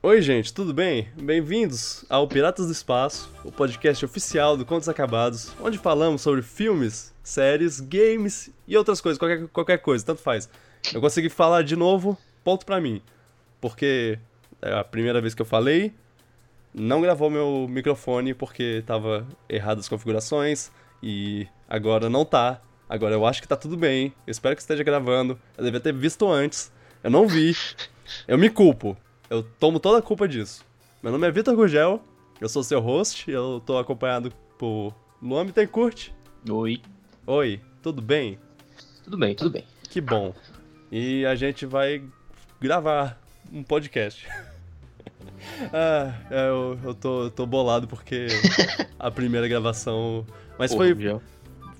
Oi, gente, tudo bem? Bem-vindos ao Piratas do Espaço, o podcast oficial do Contos Acabados, onde falamos sobre filmes, séries, games e outras coisas, qualquer, qualquer coisa, tanto faz. Eu consegui falar de novo, ponto pra mim. Porque é a primeira vez que eu falei, não gravou meu microfone porque tava errado as configurações e agora não tá. Agora eu acho que tá tudo bem. Eu espero que esteja gravando. Eu devia ter visto antes. Eu não vi. Eu me culpo. Eu tomo toda a culpa disso. Meu nome é Vitor Gugel. Eu sou seu host. Eu tô acompanhado por Luan Bittencourt. Oi. Oi, tudo bem? Tudo bem, tudo bem. Que bom. E a gente vai gravar um podcast. ah, é, eu, eu tô, tô bolado porque a primeira gravação. Mas Porra, foi, Gugel.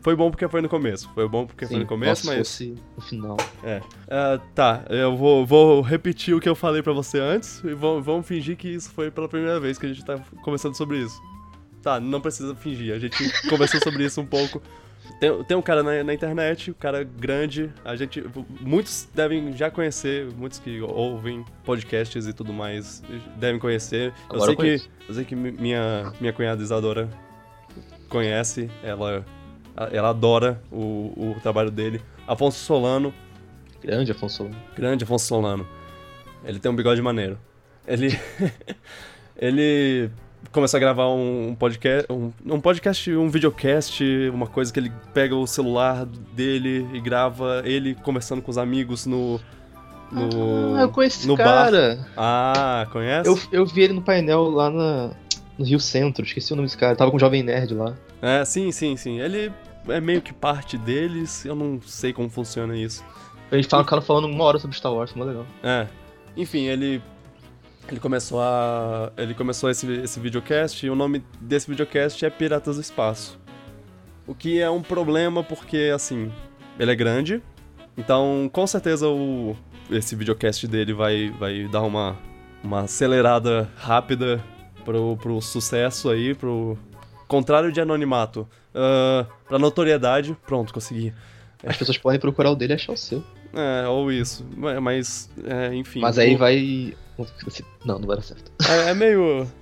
Foi bom porque foi no começo. Foi bom porque foi Sim, no começo, mas. se fosse no final. É. Ah, tá, eu vou, vou repetir o que eu falei pra você antes e vamos, vamos fingir que isso foi pela primeira vez que a gente tá conversando sobre isso. Tá, não precisa fingir, a gente conversou sobre isso um pouco. Tem, tem um cara na, na internet, um cara grande, a gente. Muitos devem já conhecer, muitos que ouvem podcasts e tudo mais devem conhecer. Eu Agora sei eu que. Eu sei que mi- minha, minha cunhada Isadora conhece, ela, ela adora o, o trabalho dele. Afonso Solano, Grande Afonso Solano. Grande Afonso Solano. Ele tem um bigode maneiro. Ele. ele começou a gravar um, um podcast. Um, um podcast, um videocast, uma coisa que ele pega o celular dele e grava ele conversando com os amigos no. No, ah, eu conheço esse no bar. cara. Ah, conhece? Eu, eu vi ele no painel lá na, no Rio Centro, esqueci o nome desse cara. Tava com o Jovem Nerd lá. É, sim, sim, sim. Ele é meio que parte deles, eu não sei como funciona isso. A gente o cara falando uma hora sobre Star Wars, mó legal. É. Enfim, ele. Ele começou a. Ele começou esse, esse videocast e o nome desse videocast é Piratas do Espaço. O que é um problema porque, assim, ele é grande. Então, com certeza, o, esse videocast dele vai, vai dar uma, uma acelerada rápida pro, pro sucesso aí, pro contrário de anonimato. ah, pra notoriedade. Pronto, consegui. As pessoas podem procurar o dele e achar o seu. É, ou isso. Ma- Mas, é, enfim. Mas aí o- vai. Não, não vai dar certo. É, é meio.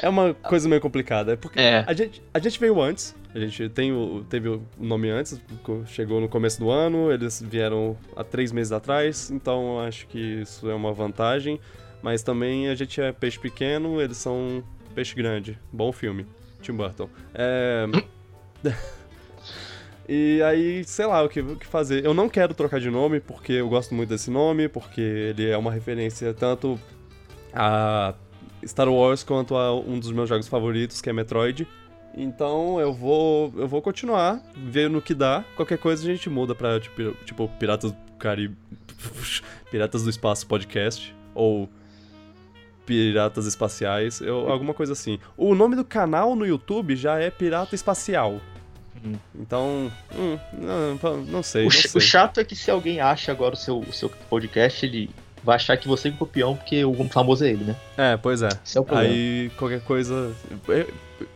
É uma coisa meio complicada. É porque É. a, gente, a gente veio antes. A gente tem o, teve o nome antes, chegou no começo do ano, eles vieram há três meses atrás, então acho que isso é uma vantagem. Mas também a gente é peixe pequeno, eles são peixe grande. Bom filme. Tim Burton. É. E aí, sei lá, o que, o que fazer. Eu não quero trocar de nome, porque eu gosto muito desse nome, porque ele é uma referência tanto a Star Wars quanto a um dos meus jogos favoritos, que é Metroid. Então eu vou eu vou continuar, ver no que dá. Qualquer coisa a gente muda pra, tipo, tipo Piratas do Caribe... Piratas do Espaço Podcast, ou Piratas Espaciais, eu, alguma coisa assim. O nome do canal no YouTube já é Pirata Espacial. Hum. Então, hum, não, não sei, O, não sei. o chato é que se alguém acha agora o seu, o seu podcast, ele vai achar que você é um copião, porque o famoso é ele, né? É, pois é. Esse é o problema. Aí, qualquer coisa.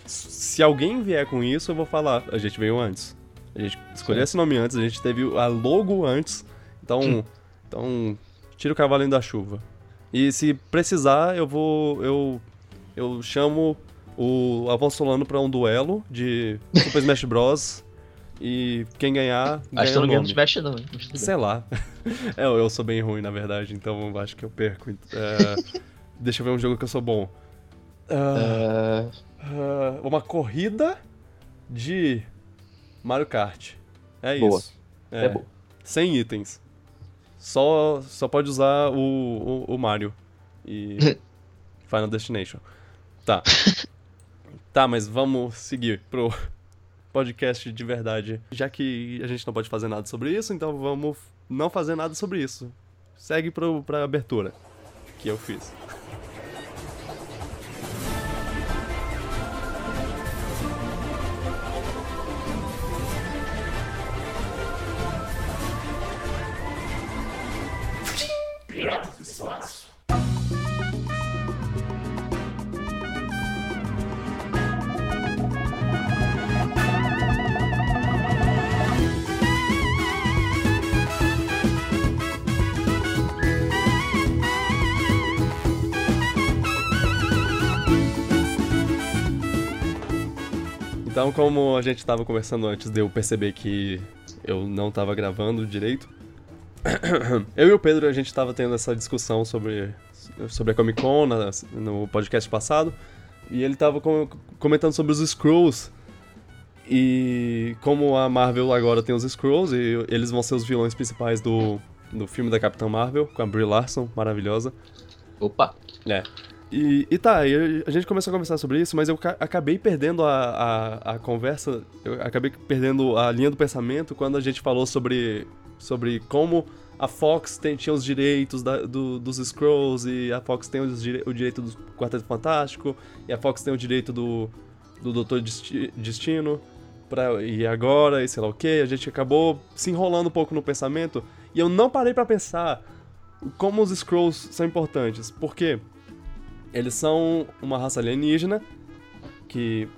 Se alguém vier com isso, eu vou falar. A gente veio antes. A gente escolheu Sim. esse nome antes, a gente teve a logo antes. Então, Hum. então tira o cavalinho da chuva. E se precisar, eu vou. Eu, eu chamo o Afonso Solano pra um duelo de Super Smash Bros. E quem ganhar. Acho ganha que eu não ganho Smash, não. Sei lá. É, eu, sou bem ruim, na verdade, então acho que eu perco. É, deixa eu ver um jogo que eu sou bom. Ah, ah, uma corrida de Mario Kart. É Boa. isso. é, bom. Sem itens. Só, só pode usar o, o, o Mario. E Final Destination. Tá. Tá, mas vamos seguir pro podcast de verdade. Já que a gente não pode fazer nada sobre isso, então vamos não fazer nada sobre isso. Segue pro, pra abertura que eu fiz. Do Espaço. Então, como a gente estava conversando antes de eu perceber que eu não estava gravando direito, eu e o Pedro, a gente tava tendo essa discussão sobre, sobre a Comic Con na- no podcast passado, e ele tava com- comentando sobre os Scrolls, e como a Marvel agora tem os Scrolls, e eles vão ser os vilões principais do, do filme da Capitã Marvel, com a Brie Larson, maravilhosa. Opa! É. E, e tá, a gente começou a conversar sobre isso, mas eu ca- acabei perdendo a, a, a conversa, eu acabei perdendo a linha do pensamento quando a gente falou sobre, sobre como a Fox tem, tinha os direitos da- do- dos Scrolls e a Fox tem dire- o direito do Quarteto Fantástico e a Fox tem o direito do, do Doutor Desti- Destino pra, e agora e sei lá o que. A gente acabou se enrolando um pouco no pensamento e eu não parei pra pensar como os Scrolls são importantes. Por quê? Eles são uma raça alienígena que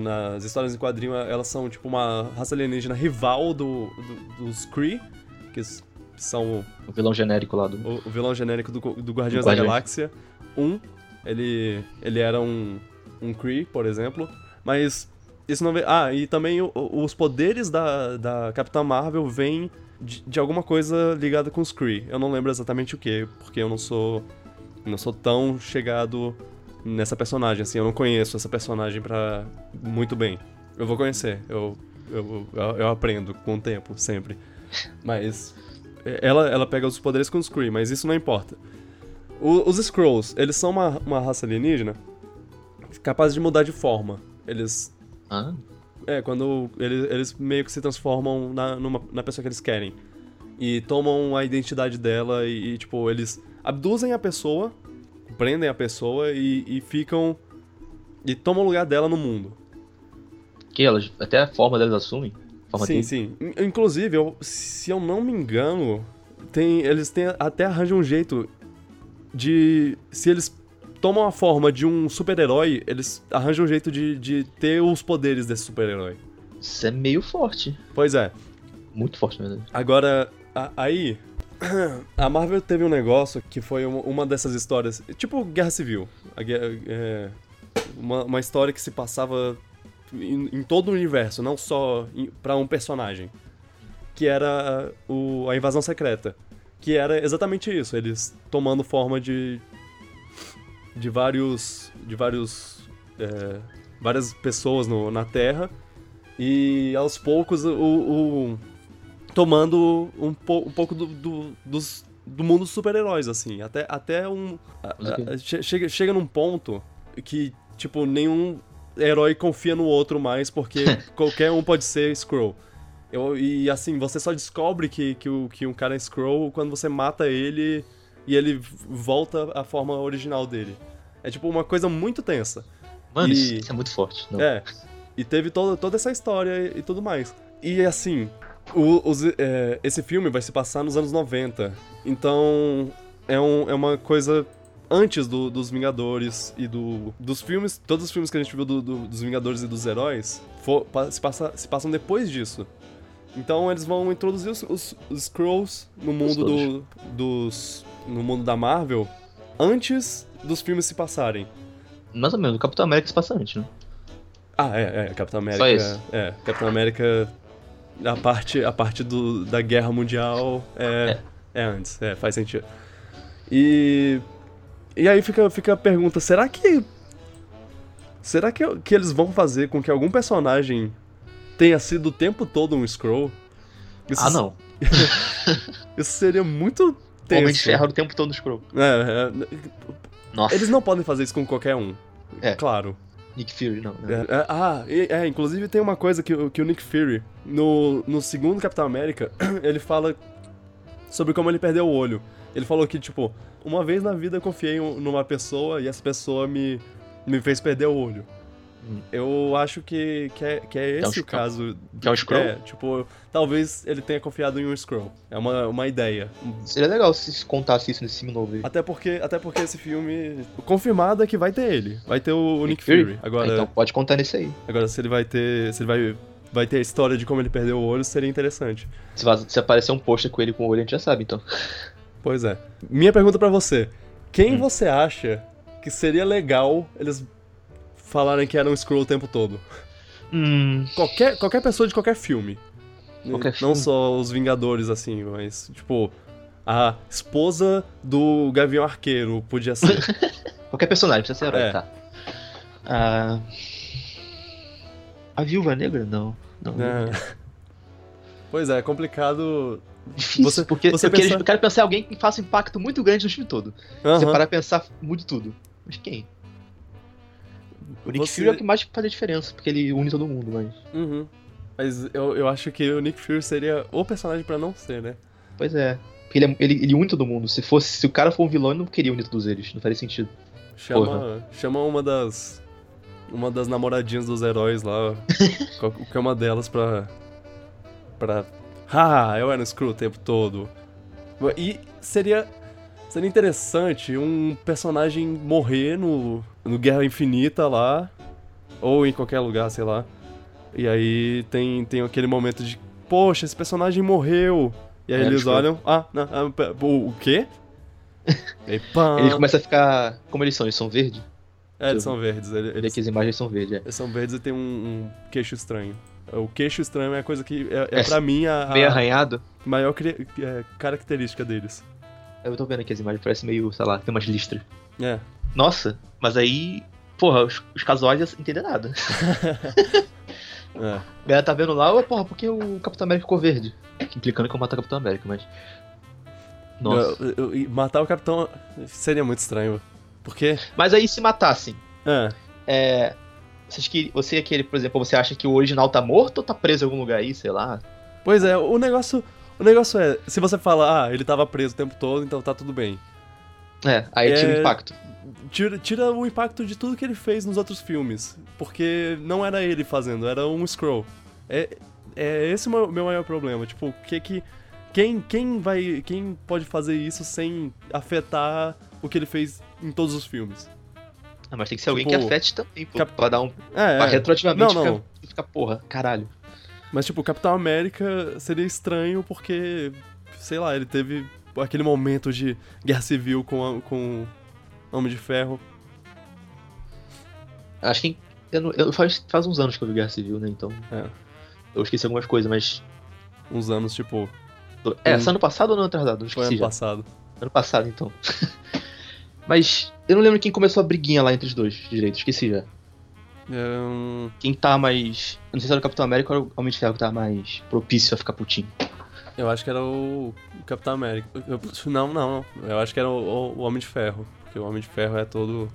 nas histórias em quadrinho elas são tipo uma raça alienígena rival do, do- dos Kree, que são O vilão genérico lá do. o, o vilão genérico do, do Guardiões da. Galáxia 1. Ele, ele era um, um Kree, por exemplo. Mas isso não vem. Ah, e também o- os poderes da, da Capitã Marvel vêm de, de alguma coisa ligada com os Kree. Eu não lembro exatamente o que, porque eu não sou. Não sou tão chegado nessa personagem, assim, eu não conheço essa personagem pra muito bem. Eu vou conhecer, eu, eu, eu, aprendo com o tempo, sempre. Mas ela, ela pega os poderes com os Kree, mas isso não importa. O- os Skrulls, eles são uma, uma raça alienígena capaz de mudar de forma. Eles. Ah, É, quando eles, eles meio que se transformam na, numa- na pessoa que eles querem. E tomam a identidade dela e, e, tipo, eles abduzem a pessoa, prendem a pessoa e, e ficam. E tomam o lugar dela no mundo. que elas. Até a forma delas assumem. Forma sim, dele. sim. In- Inclusive, eu- se eu não me engano, tem, eles têm, até arranjam um jeito de. Se eles tomam a forma de um super-herói, eles arranjam um jeito de, de ter os poderes desse super-herói. Isso é meio forte. Pois é. Muito forte, na verdade. Agora, a- aí. A Marvel teve um negócio que foi uma, dessas histórias. Tipo Guerra Civil. É, uma, uma história que se passava em, em todo o universo, não só pra um personagem. Que era o, a invasão secreta. Que era exatamente isso, eles tomando forma de. de vários. de vários. é, várias pessoas no- na Terra. E aos poucos o- o, tomando um, po- um pouco do, do, dos- do mundo dos super-heróis, assim. Até, até um. a- Mas o quê? a- che- chega, chega num ponto que, tipo, nenhum herói confia no outro mais, porque qualquer um pode ser Skrull. Eu, e assim, você só descobre que, que, o, que um cara é Skrull quando você mata ele e ele volta à forma original dele. É tipo uma coisa muito tensa. Mano, E- isso, é muito forte. Não. É. E teve toda, toda essa história e, e tudo mais. E assim, o- os- é, esse filme vai se passar nos anos 90. Então, é, um- é uma coisa antes do- dos Vingadores e do, dos filmes. Todos os filmes que a gente viu do- do- dos Vingadores e dos heróis fo- pa- se, passa- se passam depois disso. Então eles vão introduzir os, os, os Skrulls no mundo do, dos. no mundo da Marvel antes dos filmes se passarem. Mais ou menos, o Capitão América se passa antes, né? Ah, é, é, Capitão América. Só esse. É, Capitão América. A parte, a parte do, da Guerra Mundial é, é. antes, é, faz sentido. E. E aí fica, fica a pergunta: será que. Será que, que eles vão fazer com que algum personagem tenha sido o tempo todo um Scroll? Isso, Ah, não. Isso seria muito O Homem de tenso. Ferro o tempo todo no Skrull. É, é, Nossa, eles não podem fazer isso com qualquer um. É. Claro. Nick Fury, não. não. É, é, ah, é, inclusive tem uma coisa que, o- que o Nick Fury, no, no segundo Capitão América, ele fala sobre como ele perdeu o olho. Ele falou que, tipo, uma vez na vida eu confiei um- numa pessoa e essa pessoa me, me fez perder o olho. Eu acho que, que, é, que é É um esse o Skrull. caso. Que é um Skrull? É, tipo, talvez ele tenha confiado em um Skrull. É uma, uma ideia. Seria legal se contasse isso nesse filme novo aí. Até porque, até porque esse filme, confirmado é que vai ter ele. Vai ter o, o Nick, Nick Fury? Fury. Agora, Então pode contar nesse aí. Agora, se ele vai ter. Se ele vai, vai ter a história de como ele perdeu o olho, seria interessante. Se, se aparecer um pôster com ele com o olho, a gente já sabe, então. Pois é. Minha pergunta pra você: quem Hum. você acha que seria legal eles falarem que era um Skrull o tempo todo? Hum, Qualquer, qualquer pessoa de qualquer filme. Qualquer Não filme. só os Vingadores, assim, mas, tipo, a esposa do Gavião Arqueiro podia ser. qualquer personagem, precisa ser herói, É. tá. Ah, a Viúva Negra? Não. Não. né? Pois é, é complicado. Difícil, Você- porque você eu, quero, pensa- eu quero pensar em alguém que faça um impacto muito grande no filme todo. Você Aham. parar pensar, mude tudo. Mas quem? O Nick Você- Fury é o que mais faz a diferença, porque ele une todo mundo, mas... Uhum. Mas eu, eu acho que o Nick Fury seria o personagem pra não ser, né? Pois é. Porque ele, é- ele, ele une todo mundo. Se fosse, se o cara for um vilão, ele não queria unir todos eles. Não faria sentido. Chama, chama uma das. Uma das namoradinhas dos heróis lá. qualquer uma delas pra. Pra. Ah, eu era um Screw o tempo todo. E seria. Seria interessante um personagem morrer no, no Guerra Infinita lá. Ou em qualquer lugar, sei lá. E aí tem, tem aquele momento de. Poxa, esse personagem morreu. E aí É, eles Screw. olham. Ah, não, ah, o, quê? E aí, pá. Ele começa a ficar... Como eles são? Eles são verde? É, eles são verdes. Eles, que as imagens são verde, é. Eles são verdes e tem um, um queixo estranho. O queixo estranho é a coisa que é, é É, pra mim a, Meio a arranhado. maior cri- é, característica deles. Eu tô vendo aqui as imagens, parece meio, sei lá, tem umas listras. É. Nossa, mas aí... Porra, os, os casuais não entendem nada. é. A galera tá vendo lá, porra, por que o Capitão América ficou verde? Implicando que eu matar o Capitão América, mas... Nossa. Eu- eu- matar o capitão seria muito estranho. Porque. Mas aí se matassem, É. é... Vocês que, você aquele, por exemplo, você acha que o original tá morto ou tá preso em algum lugar aí, sei lá? Pois é, o negócio. O negócio é, se você fala, ah, ele tava preso o tempo todo, então tá tudo bem. É, aí tira É. o impacto. Tira, tira o impacto de tudo que ele fez nos outros filmes. Porque não era ele fazendo, era um Scroll. É, é esse o meu, meu maior problema. Tipo, o que que. Quem, quem vai. Quem pode fazer isso sem afetar o que ele fez em todos os filmes? Ah, mas tem que ser alguém Tipo, que afete também, pô, cap- pra dar um... É, Pra é. retroativamente Não, não. ficar, porra, caralho. Mas, tipo, o Capitão América seria estranho porque, sei lá, ele teve aquele momento de guerra civil com, a- com Homem de Ferro. Acho que... Eu, não- eu- faz, faz uns anos que eu vi Guerra Civil, né, então... É. Eu esqueci algumas coisas, mas... Uns anos, tipo, É, foi ano passado ou ano atrasado? Foi esqueci ano já. passado. Ano passado, então. mas eu não lembro quem começou a briguinha lá entre os dois, direito, esqueci já. Hum, Quem tá mais... Eu não sei se era o Capitão América ou o Homem de Ferro que tá mais propício a ficar putinho. eu acho que era o Capitão América. Eu- não, não. Eu acho que era o, o Homem de Ferro. Porque o Homem de Ferro é todo.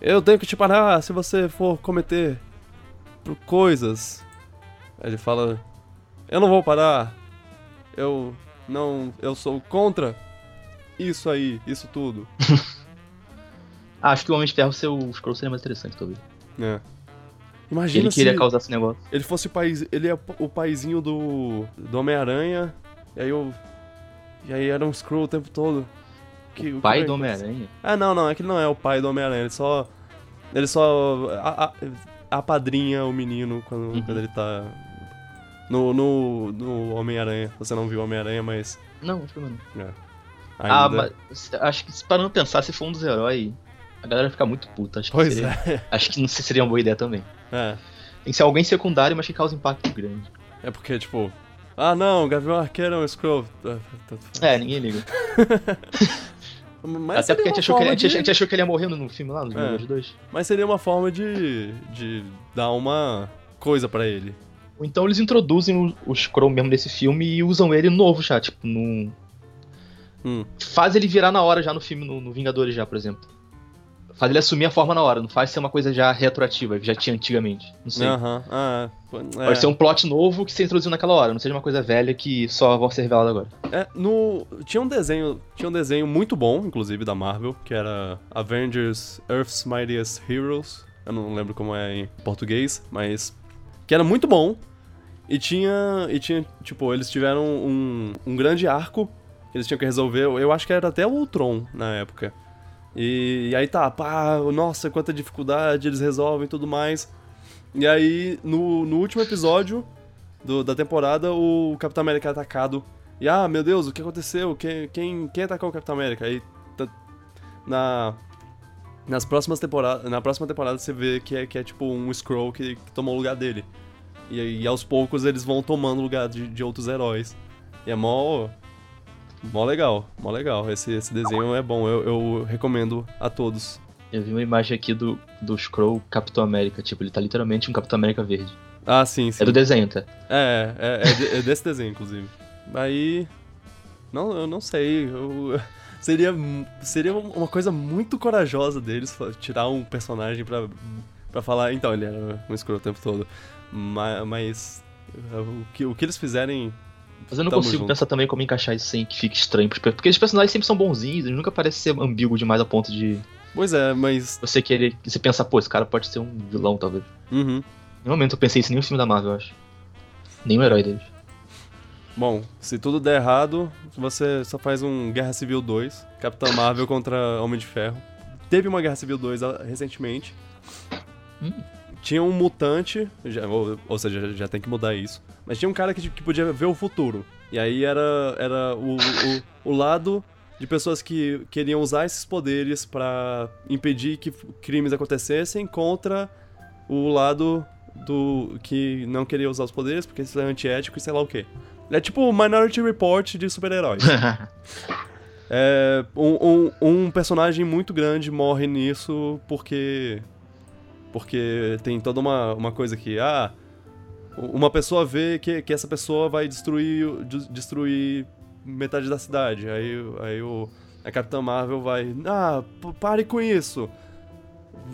Eu tenho que te parar se você for cometer coisas. Ele fala: Eu não vou parar. Eu não. Eu sou contra isso aí, isso tudo. Acho que o Homem de Ferro ser o Skrull seria mais interessante, talvez. É. Imagina Ele se queria causar esse negócio. ele fosse o pais, ele é o paizinho do do Homem-Aranha. E aí eu e aí era um Skrull o tempo todo. Que, O pai que- do Homem-Aranha. Ah, não, não, é que ele não é o pai do Homem-Aranha, ele só ele só a, a, apadrinha o menino quando, Uhum. quando ele tá no no, no Homem-Aranha. Você não viu o Homem-Aranha, mas Não, acho que não. ainda Ah, mas acho que se parando pensar, se for um dos heróis, a galera fica muito puta. Acho que, Pois seria, é. acho que não seria uma boa ideia também. É. Tem que ser alguém secundário, mas que causa impacto grande. É porque tipo, ah, não, Gavião Arqueiro é um Skrull. É, ninguém liga. Até porque a gente, achou que ele, de- a gente achou que ele ia morrer no filme lá, nos É. Vingadores 2. Mas seria uma forma de, de dar uma coisa pra ele. Ou então eles introduzem o, o Skrull mesmo nesse filme e usam ele novo já, tipo, num... Hum. Faz ele virar na hora já no filme, no, no Vingadores já, por exemplo. Faz ele assumir a forma na hora, não faz ser uma coisa já retroativa, que já tinha antigamente. Não sei. Aham, ah, é. Pode ser um plot novo que se introduziu naquela hora, não seja uma coisa velha que só vai ser revelada agora. É, no, tinha um desenho, tinha um desenho muito bom, inclusive da Marvel, que era Avengers Earth's Mightiest Heroes. Eu não lembro como é em português, mas que era muito bom. E tinha, e tinha, tipo, eles tiveram um, um grande arco que eles tinham que resolver. Eu acho que era até o Ultron na época. E, e aí tá, pá, nossa, quanta dificuldade, eles resolvem e tudo mais. E aí, no, no último episódio do- da temporada, o Capitão América é atacado. E ah, meu Deus, o que aconteceu? Quem, quem, quem atacou o Capitão América? Aí, tá- na, nas próximas temporadas, na próxima temporada você vê que é, que é tipo um Scroll que, que tomou o lugar dele. E, aí aos poucos eles vão tomando o lugar de, de outros heróis. E é mó. Mó legal, mó legal. Esse, esse desenho é bom, eu, eu recomendo a todos. Eu vi uma imagem aqui do, do Scroll Capitão América, tipo, ele tá literalmente um Capitão América verde. Ah, sim, sim. É do desenho, tá? É, é, é, é desse desenho, inclusive. Aí. Não, eu não sei. eu- seria, seria uma coisa muito corajosa deles tirar um personagem pra, pra falar. Então, ele era um escuro o tempo todo. Ma- Mas. o, que, o que eles fizerem. Mas eu não Tamo consigo junto. pensar também como encaixar isso sem que fique estranho. Porque esses personagens sempre são bonzinhos, eles nunca parecem ser ambíguos demais a ponto de Pois é, mas. você querer. Você pensar, pô, esse cara pode ser um vilão, talvez. Uhum. No momento eu pensei isso em nenhum filme da Marvel, eu acho. Nenhum herói deles. Bom, se tudo der errado, você só faz um Guerra Civil 2, Capitão Marvel contra Homem de Ferro. Teve uma Guerra Civil 2 ah, recentemente. Hum. Tinha um mutante, já- ou, ou seja, já, já tem que mudar isso. Mas tinha um cara que, que podia ver o futuro. E aí era, era o, o, o lado de pessoas que queriam usar esses poderes pra impedir que crimes acontecessem contra o lado do que não queria usar os poderes porque isso é antiético e sei lá o quê. É tipo o Minority Report de super-heróis. É, um, um, um personagem muito grande morre nisso porque. Porque tem toda uma, uma coisa que. Ah, uma pessoa vê que, que essa pessoa vai destruir, destruir metade da cidade. Aí, aí o, a Capitã Marvel vai. Ah, pare com isso!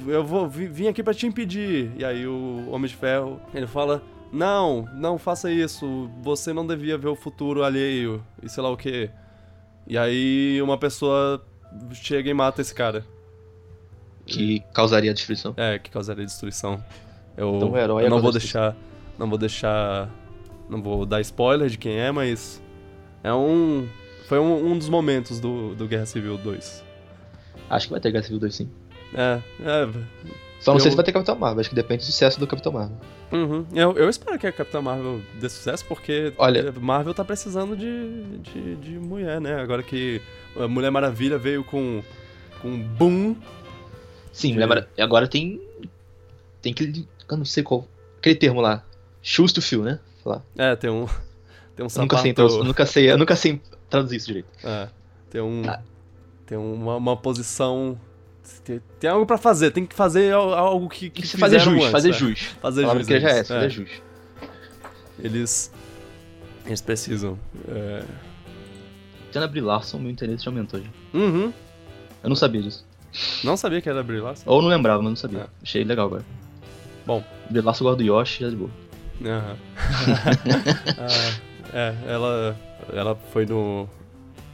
Eu vou vi- vim aqui pra te impedir. E aí o Homem de Ferro, ele fala: Não, não faça isso. Você não devia ver o futuro alheio. E sei lá o que. E aí uma pessoa chega e mata esse cara. que causaria destruição. É, que causaria destruição. Eu, Então o herói eu não é vou causa deixar. Não vou deixar. Não vou dar spoiler de quem é, mas. É um. Foi um, um dos momentos do, do Guerra Civil 2. Acho que vai ter Guerra Civil 2 sim. É, é. Só não sei Eu- se vai ter Capitão Marvel, acho que depende do sucesso do Capitão Marvel. Uhum. Eu, eu espero que a Capitã Marvel dê sucesso, porque Olha- Marvel tá precisando de, de, de mulher, né? Agora que a Mulher Maravilha veio com. com um boom. Sim, De- lembra? E agora tem. Tem que. Eu não sei qual. Aquele termo lá. Shoes to fill, né? Lá. É, tem um. Tem um Eu nunca sei, sapato. então, eu nunca sei, eu nunca sei traduzir isso direito. É, tem um. Ah. Tem uma, uma posição. Tem, tem algo pra fazer, tem que fazer al- algo que. que que fazer fizeram jus, antes, fazer né? jus. Fazer jus. que já é essa, fazer jus. Eles. Eles precisam. É... Tendo a Brie Larson, meu interesse já aumentou já. Uhum. Eu não sabia disso. Não sabia que era Brie Larson. Ou não lembrava, mas não sabia. É. Achei legal agora. Bom. Brie Larson gosta do Yoshi, já de boa. Aham. Ah, é, ela, ela foi no,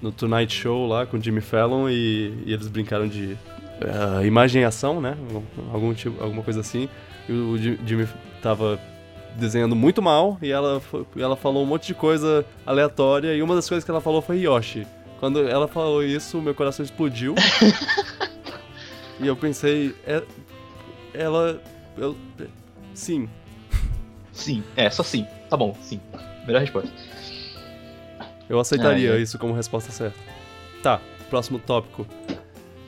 no Tonight Show lá com o Jimmy Fallon e, e eles brincaram de ah, imagem e ação, né? Algum tipo, alguma coisa assim. E o Ji- Jimmy tava desenhando muito mal e ela, ela falou um monte de coisa aleatória e uma das coisas que ela falou foi Yoshi. Quando ela falou isso, meu coração explodiu. e eu pensei, é- ela. Eu, sim, Sim, é, só sim. Tá bom, sim. Melhor resposta. Eu aceitaria Ah, é. isso como resposta certa. Tá, próximo tópico.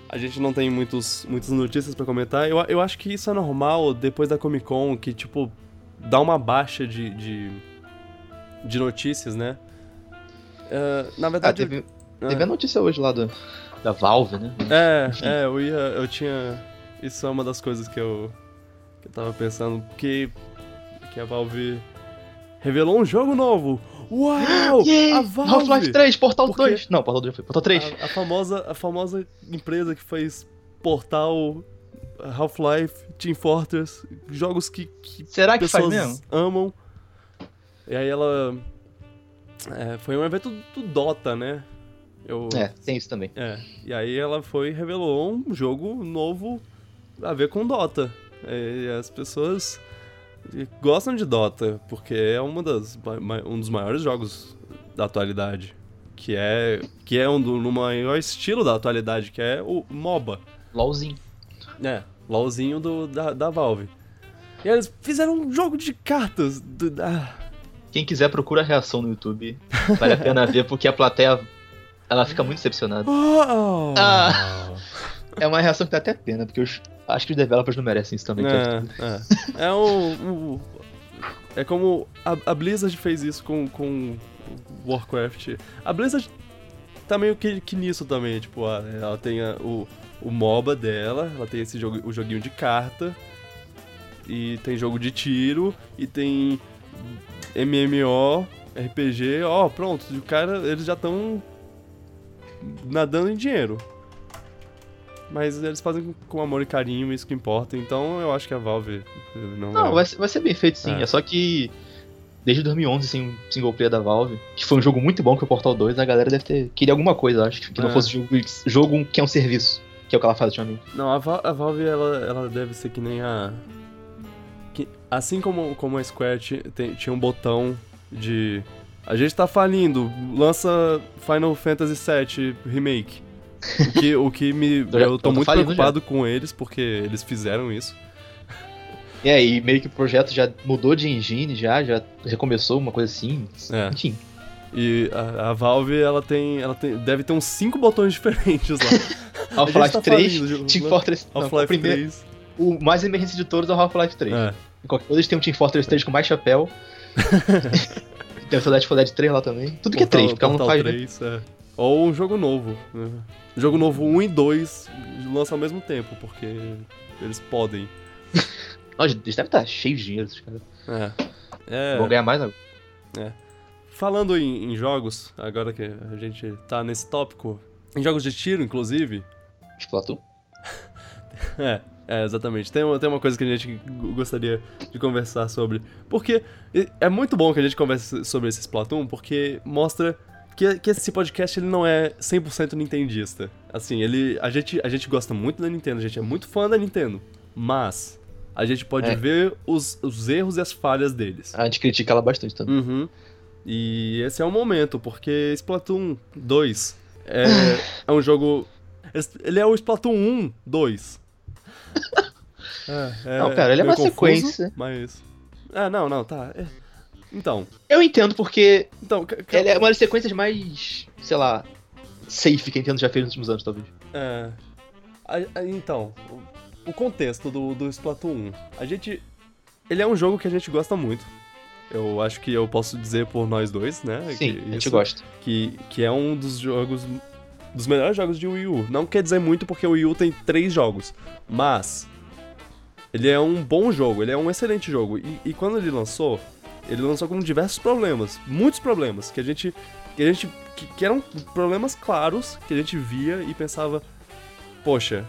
A gente não tem muitos, muitas notícias pra comentar. Eu, eu acho que isso é normal depois da Comic Con, que, tipo, dá uma baixa de, de, de notícias, né? É, na Ah, verdade. teve, ah, teve a notícia hoje lá do, da Valve, né? É, Enfim. é, eu ia. Eu tinha. Isso é uma das coisas que eu. que eu tava pensando. Que. Que a Valve revelou um jogo novo! Uau! Yeah! Half-Life 3, Portal Porque- 2. Não, Portal 2 já foi. Portal 3. A, a famosa, a famosa empresa que fez Portal, Half-Life, Team Fortress, jogos que, que Será que faz pessoas mesmo? amam. E aí ela. é, foi um evento do Dota, né? Eu, É, tem isso também. é, E aí ela foi e revelou um jogo novo a ver com Dota. E as pessoas gostam de Dota, porque é uma das, um dos maiores jogos da atualidade. Que é, que é um do no maior estilo da atualidade, que é o MOBA. LOLzinho. É, LOLzinho do, da, da Valve. E eles fizeram um jogo de cartas. do- ah, Quem quiser, procura a reação no YouTube. Vale a pena ver, porque a plateia ela fica muito decepcionada. oh, Ah. É uma reação que dá até pena, porque eu acho que os developers não merecem isso também. É, é. é o, o, É como a, a, Blizzard fez isso com, com Warcraft. A Blizzard tá meio que, que nisso também, tipo, ela tem a, o, o MOBA dela, ela tem esse jogo, o joguinho de carta, e tem jogo de tiro, e tem MMO, RPG, ó, pronto, o cara, eles já estão nadando em dinheiro. Mas eles fazem com amor e carinho, isso que importa. Então eu acho que a Valve não. Não, vai, ser, vai ser bem feito sim. É. é. só que desde 2011 sem single player da Valve, que foi um jogo muito bom que é o Portal 2, a galera deve ter queria alguma coisa, acho que não é. fosse jogo, jogo que é um serviço, que é o que ela faz ultimamente. Não, a, Val a Valve ela, ela deve ser que nem a que, assim como como a Square tem, tinha um botão de a gente tá falindo, lança Final Fantasy VII Remake. O que, o que me. eu tô muito preocupado já. com eles, porque eles fizeram isso. É, e meio que o projeto já mudou de engine, já, já recomeçou, uma coisa assim. É. Enfim. E a, a, Valve, ela tem, ela tem. Deve ter uns 5 botões diferentes lá. Half-Life tá 3, Team Fortress. Half-Life 3. O mais emergência de todos é o Half-Life 3. É. Qualquer coisa, eles têm um Team Fortress 3 com mais chapéu. Tem o Left 4 Dead 3 lá também. Tudo que é 3, porque ela não faz. 3, né? é. Ou um jogo novo. Né? Jogo novo 1 e 2 lançam ao mesmo tempo, porque eles podem. Nossa, eles devem estar cheios de dinheiro, esses caras. É. é. Vão ganhar mais agora. É. Falando em, em, jogos, agora que a gente tá nesse tópico, em jogos de tiro, inclusive. Splatoon? é. É, exatamente. Tem uma, tem uma coisa que a gente gostaria de conversar sobre. Porque é muito bom que a gente converse sobre esse Splatoon, porque mostra que, que esse podcast ele não é 100% nintendista. Assim, ele, a, gente, a gente gosta muito da Nintendo, a gente é muito fã da Nintendo. Mas a gente pode é. ver os, os erros e as falhas deles. A gente critica ela bastante também. Uhum. E esse é o momento, porque Splatoon 2 é, é um jogo. Ele é o Splatoon 1 2. É, é, não, pera, ele é uma confuso, sequência. Mas. Ah, não, não, tá. É. Então. Eu entendo porque. Então, ele é uma das sequências mais. sei lá. safe que a Nintendo já fez nos últimos anos, talvez. É. Então, o contexto do, do Splatoon 1. A gente. Ele é um jogo que a gente gosta muito. Eu acho que eu posso dizer por nós dois, né? Sim, a gente gosta. Que, que é um dos jogos dos melhores jogos de Wii U. Não quer dizer muito porque o Wii U tem três jogos, mas ele é um bom jogo, ele é um excelente jogo. E, e quando ele lançou, ele lançou com diversos problemas, muitos problemas, que a gente. Que, a gente que, que eram problemas claros que a gente via e pensava, poxa,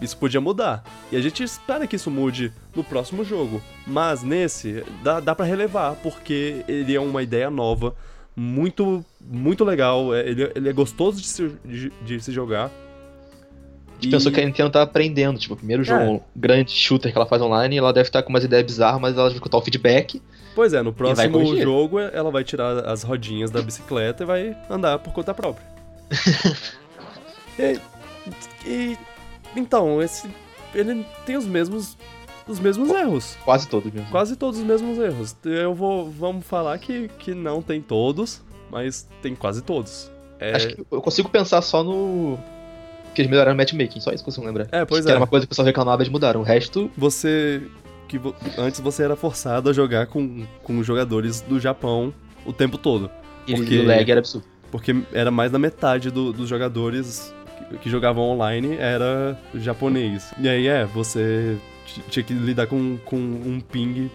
isso podia mudar. E a gente espera que isso mude no próximo jogo. Mas nesse, dá, dá para relevar, porque ele é uma ideia nova muito, muito legal. É, ele, ele é gostoso de se, de, de se jogar. A gente e... pensou que a Nintendo tá aprendendo, tipo, o primeiro é. jogo é. grande shooter que ela faz online, ela deve estar tá com umas ideias bizarras, mas ela vai escutar o feedback. Pois é, no próximo jogo ela vai tirar as rodinhas da bicicleta e vai andar por conta própria. e, e, então, esse ele tem os mesmos os mesmos erros. Quase todos mesmo. Quase todos os mesmos erros. Eu vou. Vamos falar que, que não tem todos, mas tem quase todos. É... Acho que eu consigo pensar só no. Que eles melhoraram o matchmaking, só isso que eu consigo lembrar. É, pois que é. era uma coisa que o pessoal reclamava, eles mudaram. O resto. Você. Que Antes você era forçado a jogar com, com jogadores do Japão o tempo todo. E porque... o lag era absurdo. Porque era mais da metade do, dos jogadores que jogavam online era japonês. E aí é, você tinha que lidar com, com um ping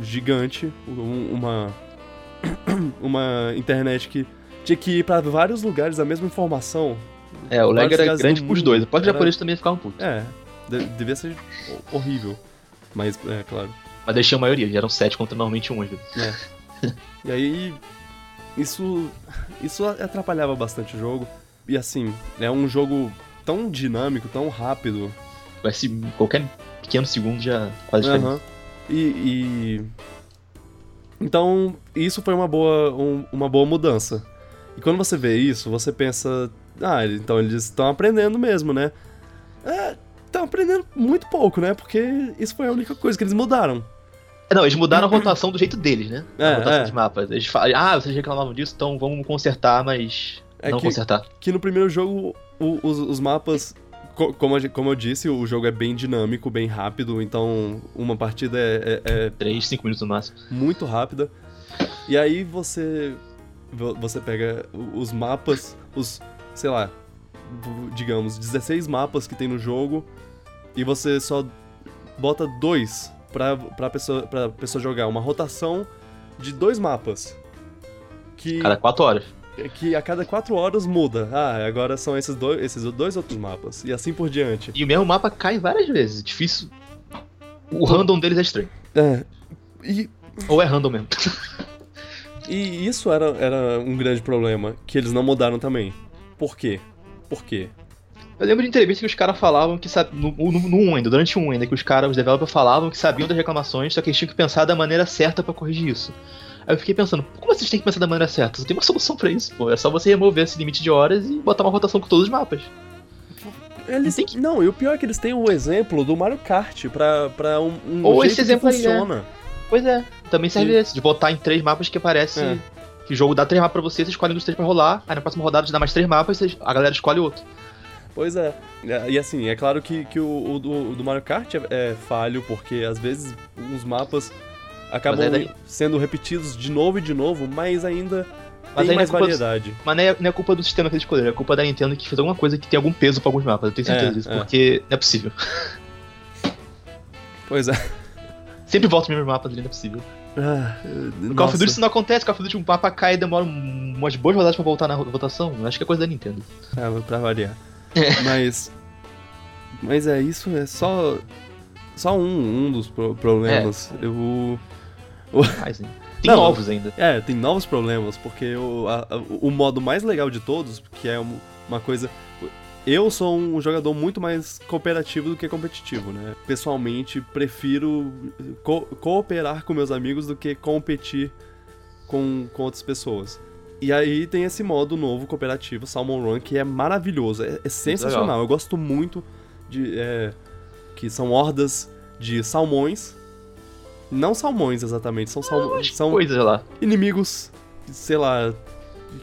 gigante, um, uma, uma internet que tinha que ir para vários lugares a mesma informação. É, o lag era grande pros dois. Pode era... japonês também ficar um puto. É, devia ser horrível. Mas, é, claro. Mas deixei a maioria, eram sete contra normalmente um, às vezes. É. e aí, isso, isso atrapalhava bastante o jogo. E assim, é um jogo tão dinâmico, tão rápido. Vai se qualquer pequeno segundo já quase uhum. e, e, Então, isso foi uma boa, um, uma boa mudança. E quando você vê isso, você pensa, ah, então eles estão aprendendo mesmo, né? É, estão aprendendo muito pouco, né? Porque isso foi a única coisa que eles mudaram. É, não, eles mudaram a rotação do jeito deles, né? É, a rotação é. de mapas. Eles falam, ah, vocês reclamavam disso, então vamos consertar, mas é não que, consertar. Que no primeiro jogo o, os, os mapas como, como eu disse, o jogo é bem dinâmico, bem rápido, então uma partida é. é, é 3, 5 minutos no máximo. Muito rápida. E aí você. Você pega os mapas, os. sei lá, digamos, 16 mapas que tem no jogo, e você só bota dois pra, pra, pessoa, pra pessoa jogar. Uma rotação de dois mapas. Que, cada quatro horas. Que a cada quatro horas muda. Ah, agora são esses dois, esses dois outros mapas. E assim por diante. E o mesmo mapa cai várias vezes. Difícil. O random deles é estranho. É. E... Ou é random mesmo. E isso era, era um grande problema, que eles não mudaram também. Por quê? Por quê? Eu lembro de entrevista que os caras falavam que no, no, no 1 ainda, durante 1 ainda, que os caras, os developers falavam que sabiam das reclamações, só que eles tinham que pensar da maneira certa para corrigir isso. Aí eu fiquei pensando, como vocês têm que pensar da maneira certa? Você tem uma solução para isso, pô. É só você remover esse limite de horas e botar uma rotação com todos os mapas. Eles que... Não, e o pior é que eles têm o exemplo do Mario Kart pra, pra um, um Ou esse exemplo que funciona. Aí, né? Pois é, também serve esse, de botar em três mapas que aparece. É. Que o jogo dá três mapas pra você, você escolhe um dos três pra rolar, aí na próxima rodada te dá mais três mapas e a galera escolhe outro. Pois é. E assim, é claro que, que o, o, o do Mario Kart é, é, falho, porque às vezes uns mapas acabam é daí... sendo repetidos de novo e de novo, mas ainda mas tem mais é variedade. Do... Mas não é, não é culpa do sistema que eles escolheram, é culpa da Nintendo que fez alguma coisa que tem algum peso pra alguns mapas, eu tenho certeza é, disso, porque não é possível. Pois é. Sempre volta os mesmos mapas ali, não é possível. Ah, no Call of Duty isso não acontece, Call of Duty um mapa cai e demora umas boas rodadas pra voltar na votação. Acho que é coisa da Nintendo. É, pra variar. É. Mas. Mas é, isso é só. Só um, um dos pro problemas. É. Eu. O... Tem não, novos ainda. É, tem novos problemas, porque o, a, o modo mais legal de todos, que é uma coisa eu sou um jogador muito mais cooperativo do que competitivo, né? Pessoalmente, prefiro co cooperar com meus amigos do que competir com, com outras pessoas. E aí tem esse modo novo cooperativo, Salmon Run, que é maravilhoso, é, é sensacional. Legal. Eu gosto muito de. É, que são hordas de salmões. Não salmões exatamente, são salmões. São coisa lá. inimigos, sei lá,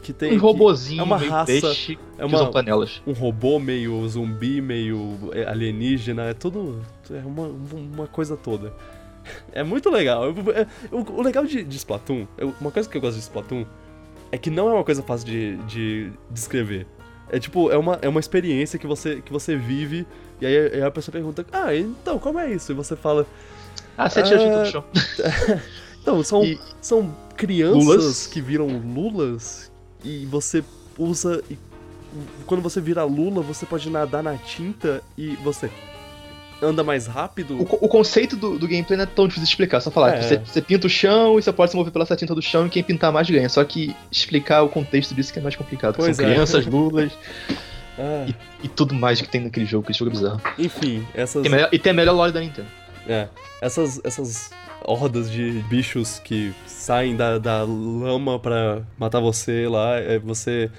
que tem. Um robozinho, é uma raça, peixe, é uma, panelas. Um robô meio zumbi, meio é, alienígena, é tudo. É uma, uma coisa toda. É muito legal. É, o, o legal de, de Splatoon, uma coisa que eu gosto de Splatoon é que não é uma coisa fácil de, de descrever. É tipo, é uma, é uma experiência que você, que você vive, e aí, aí a pessoa pergunta, ah, então, como é isso? E você fala. Ah, você tira ah, no chão. então, são, e... são crianças lulas? que viram lulas e você usa. E quando você vira Lula, você pode nadar na tinta e você anda mais rápido. O, o conceito do, do, gameplay não é tão difícil de explicar, só falar. É. Você, você, pinta o chão e você pode se mover pela essa tinta do chão e quem pintar mais ganha. Só que explicar o contexto disso que é mais complicado. Pois são é. crianças, lulas. Ah. E, e, tudo mais que tem naquele jogo, que esse jogo é bizarro. Enfim, essas. Tem melhor, e tem a melhor lore da Nintendo. É. Essas, essas hordas de bichos que saem da, da lama para matar você lá. É você.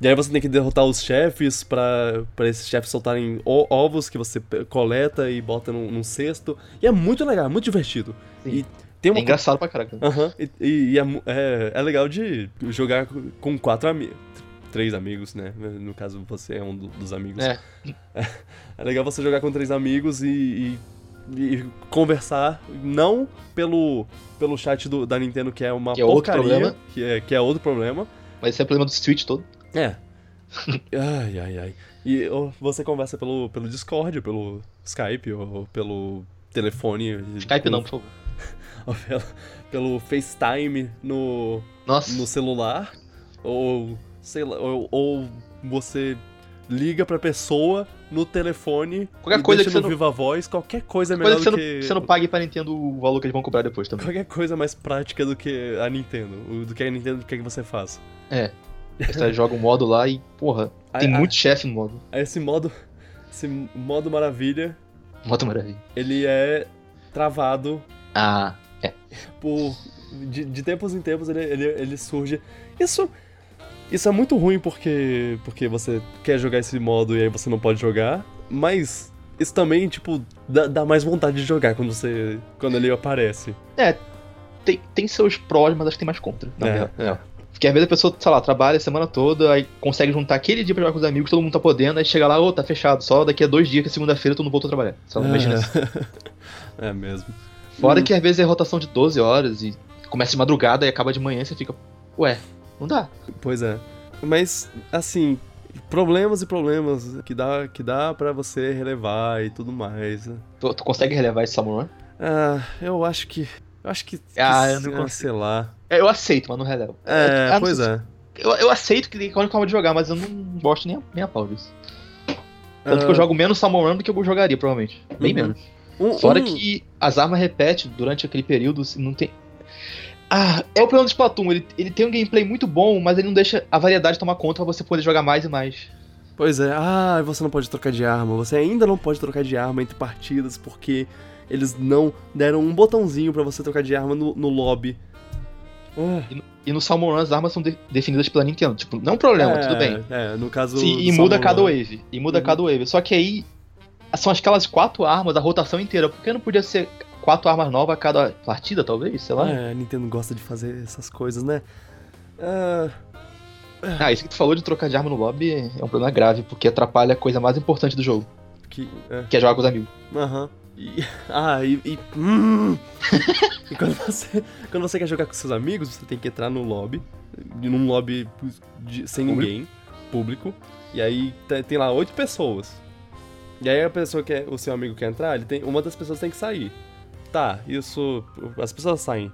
E aí você tem que derrotar os chefes para esses chefes soltarem ovos que você coleta e bota num, num cesto. E é muito legal, é muito divertido. Sim. E tem uma... É engraçado pra caraca. Uhum. E, e é, é, é, legal de jogar com quatro amigos. Três amigos, né? No caso, você é um dos amigos. É. É legal você jogar com três amigos e, e e conversar, não pelo, pelo chat do, da Nintendo, que é uma que é porcaria, que, é, que é outro problema. Mas esse é o problema do Switch todo. É. ai, ai, ai. E ou, você conversa pelo, pelo Discord, pelo Skype, ou pelo telefone. Skype com, não, por favor. Ou pelo, pelo FaceTime no, Nossa. no celular. Ou, sei lá, ou, ou você liga pra pessoa no telefone qualquer coisa que você no não... Viva Voz, qualquer coisa é melhor coisa do que... Você não, você não pague pra Nintendo o valor que eles vão cobrar depois também. Qualquer coisa mais prática do que a Nintendo, do que a Nintendo quer que você faça. É. Você joga um modo lá e, porra, tem a, muito chefe no modo. Esse modo, esse modo maravilha... Modo maravilha. Ele é travado... Ah, é. Por... De, de tempos em tempos ele, ele, ele surge... Isso... Isso é muito ruim porque, porque você quer jogar esse modo e aí você não pode jogar, mas isso também, tipo, dá, dá mais vontade de jogar quando você. quando ele aparece. É, tem, tem seus prós, mas acho que tem mais contra. É, é. Porque às vezes a pessoa, sei lá, trabalha a semana toda, aí consegue juntar aquele dia pra jogar com os amigos, todo mundo tá podendo, aí chega lá, ô, oh, tá fechado, só daqui a dois dias, que é segunda-feira, tu não voltou a trabalhar. Só é. imagina assim. É mesmo. Fora hum. que às vezes é rotação de 12 horas e começa de madrugada e acaba de manhã e você fica, ué, não dá. Pois é. Mas, assim, problemas e problemas que dá, que dá para você relevar e tudo mais. Né? Tu, tu consegue relevar esse Samurai? Ah, eu acho que. Eu acho que. Ah, eu não lá. É, eu aceito, mas não relevo. É, eu, pois é. Eu, eu aceito que tem forma de jogar, mas eu não gosto nem a, nem a pau disso. Tanto uh... que eu ah. jogo menos Samurai do que eu jogaria, provavelmente. Bem uhum. menos. Um, Fora um... que as armas repetem durante aquele período, não tem. Ah, é o problema do Splatoon. Ele, ele tem um gameplay muito bom, mas ele não deixa a variedade tomar conta pra você poder jogar mais e mais. Pois é, ah, você não pode trocar de arma. Você ainda não pode trocar de arma entre partidas porque eles não deram um botãozinho para você trocar de arma no, no lobby. Ah. E, no, e no Salmon Run as armas são de, definidas pela Nintendo. Tipo, não é um problema, é, tudo bem. É, no caso. Sim, e muda cada Run. wave. E muda uhum. cada wave. Só que aí são aquelas quatro armas, a rotação inteira. Por que não podia ser quatro armas novas a cada partida, talvez? Sei lá. É, a Nintendo gosta de fazer essas coisas, né? Uh... Ah, isso que tu falou de trocar de arma no lobby é um problema grave, porque atrapalha a coisa mais importante do jogo. Que é, que é jogar com os amigos. Aham. Uhum. E, ah, e. E, hum, e quando, você, quando você quer jogar com seus amigos, você tem que entrar no lobby. Num lobby de, sem público. ninguém, público. E aí tem lá oito pessoas. E aí a pessoa que é, o seu amigo quer entrar, ele tem, uma das pessoas tem que sair. Tá, isso. As pessoas saem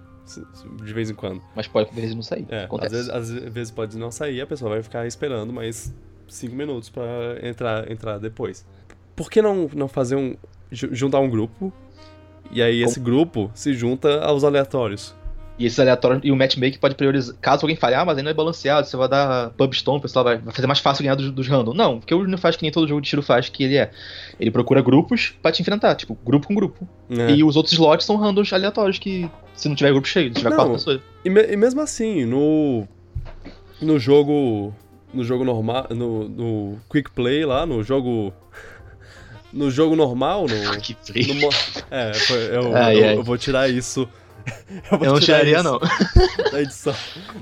de vez em quando. Mas pode às vezes não sair. É, às vezes, às vezes pode não sair, a pessoa vai ficar esperando mais cinco minutos para entrar, entrar depois. Por que não, não fazer um. Juntar um grupo? E aí esse grupo se junta aos aleatórios. E esses aleatórios, e o matchmaking pode priorizar. Caso alguém falhe, ah, mas ainda é balanceado, você vai dar pubstone, o pessoal vai, vai fazer mais fácil ganhar dos, dos random. Não, porque o não faz que nem todo jogo de tiro faz que ele é. Ele procura grupos pra te enfrentar, tipo, grupo com grupo. É. E os outros slots são randoms aleatórios que, se não tiver grupo cheio, se tiver não, quatro pessoas. E, me, e, mesmo assim, no. No jogo. No jogo normal. No, no Quick Play lá, no jogo no jogo normal, no. no é, eu, ai, eu, ai. eu, vou tirar isso Eu, eu não tiraria, não. Da edição.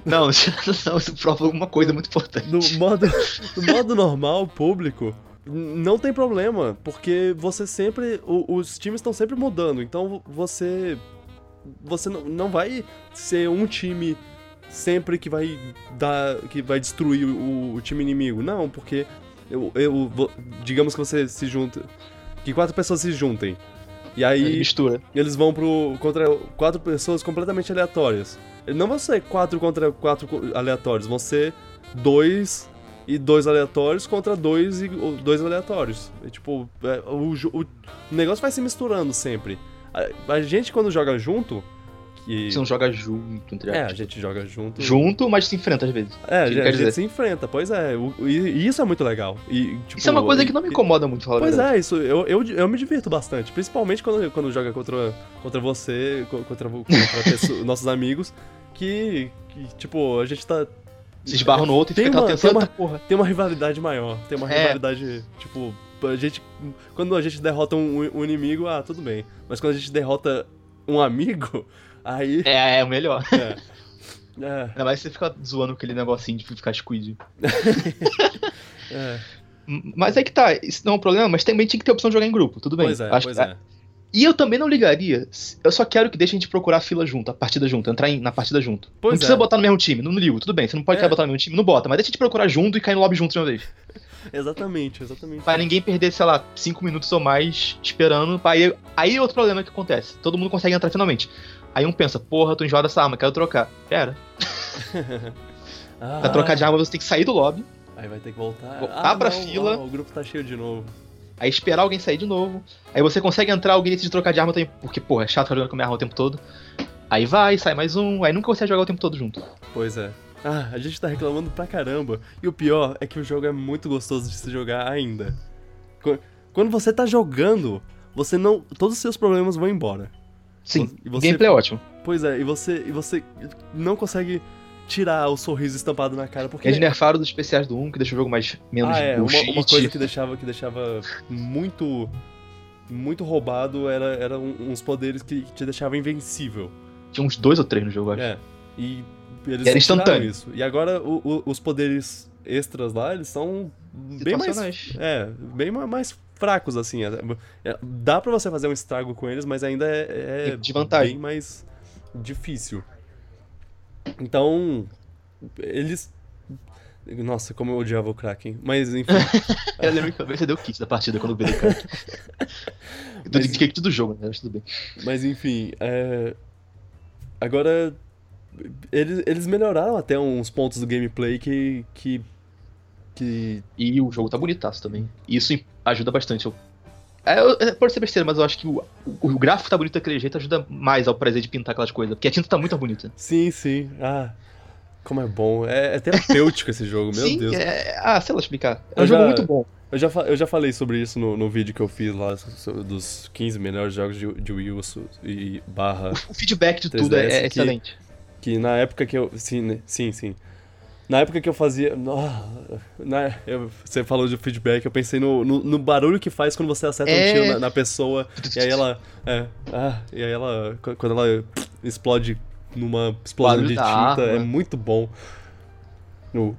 Não, não. Isso prova alguma coisa muito importante. No modo, no modo normal, público, não tem problema, porque você sempre. O, os times estão sempre mudando, então você. Você não, não vai ser um time sempre que vai dar. que vai destruir o, o time inimigo. Não, porque eu, eu, digamos que você se junta. Que quatro pessoas se juntem. E aí. mistura. Eles vão pro. contra quatro pessoas completamente aleatórias. Não vão ser quatro contra quatro aleatórios, vão ser dois e dois aleatórios contra dois e dois aleatórios. E, tipo, é, o, o, o negócio vai se misturando sempre. A, a gente, quando joga junto, que... Você não joga junto, entre É, a gente joga junto. Junto, mas se enfrenta às vezes. É, a gente, a gente se enfrenta, pois é. e isso é muito legal. E, tipo, isso é uma coisa que não me incomoda muito, falar Pois é, isso, eu, eu, eu me divirto bastante. Principalmente quando, quando joga contra, contra você, contra, contra pessoa, nossos amigos, que, que, tipo, a gente tá se esbarra no outro e tem fica uma, tem uma, porra. tem uma rivalidade maior. Tem uma é. rivalidade, tipo, a gente. Quando a gente derrota um, um, inimigo, ah, tudo bem. Mas quando a gente derrota um amigo, Aí. É, é o melhor. É. é. Ainda mais você ficar zoando aquele negocinho de ficar squid. é. Mas é que tá, isso não é um problema, mas também tinha que ter a opção de jogar em grupo, tudo bem. Pois é, Acho pois que, é. E eu também não ligaria. Eu só quero que deixe a gente procurar a fila junto, a partida junto, entrar em, na partida junto. Pois não precisa é. botar no mesmo time, não, ligo, tudo bem. Você não pode é. botar no mesmo time, não bota, mas deixa a gente procurar junto e cair no lobby junto de uma vez. exatamente, exatamente. Pra ninguém perder, sei lá, 5 minutos ou mais esperando. Aí, aí é outro problema que acontece. Todo mundo consegue entrar finalmente. Aí um pensa, porra, tô enjoado dessa arma, quero trocar. Pera. ah, pra trocar de arma você tem que sair do lobby. Aí vai ter que voltar. Voltar ah, pra não, fila. o grupo tá cheio de novo. Aí esperar alguém sair de novo. Aí você consegue entrar, alguém decide trocar de arma também. Porque, porra, é chato ficar jogando com a minha arma o tempo todo. Aí vai, sai mais um. Aí nunca vai jogar o tempo todo junto. Pois é. Ah, a gente tá reclamando pra caramba. E o pior é que o jogo é muito gostoso de se jogar ainda. Quando você tá jogando, você não. Todos os seus problemas vão embora. Sim, você, gameplay é ótimo. Pois é, e você, e você não consegue tirar o sorriso estampado na cara. Porque... Eles nerfaram dos especiais do 1, que deixa o jogo mais menos ah, é, uma, uma, coisa que deixava, que deixava muito muito roubado era, era uns poderes que te deixavam invencível. Tinha uns dois ou três no jogo, acho. É. E eles era instantâneo. isso. E agora o, o, os poderes extras lá, eles são bem mais. É, bem mais fracos, assim. É, é, dá para você fazer um estrago com eles, mas ainda é, é de vantagem. bem mais difícil. Então, eles. Nossa, como eu odiava o Kraken. Mas, enfim. eu lembro que você deu kit da partida quando o Kraken. mas... kit do jogo, né? Mas tudo bem. Mas, enfim, é... agora. Eles, eles melhoraram até uns pontos do gameplay que, que que... E o jogo tá bonitaço também. Isso ajuda bastante. Eu... É, é, pode ser besteira, mas eu acho que o, o, o, gráfico tá bonito daquele jeito ajuda mais ao prazer de pintar aquelas coisas. Porque a tinta tá muito bonita. Sim, sim. Ah, como é bom. É, é terapêutico esse jogo, meu sim, Deus. É... Ah, sei lá explicar. É um eu jogo já, muito bom. Eu já, eu já falei sobre isso no, no vídeo que eu fiz lá, dos 15 melhores jogos de, de Wii U e barra. O feedback de 3DS, tudo é, é excelente. Que na época que eu. Sim, né, sim, sim. Na época que eu fazia. Na, eu, você falou de feedback, eu pensei no, no, no, barulho que faz quando você acerta é... um tiro na, na, pessoa. e aí ela. É, ah, e aí ela. Quando ela explode numa explosão de tinta, é muito bom. No...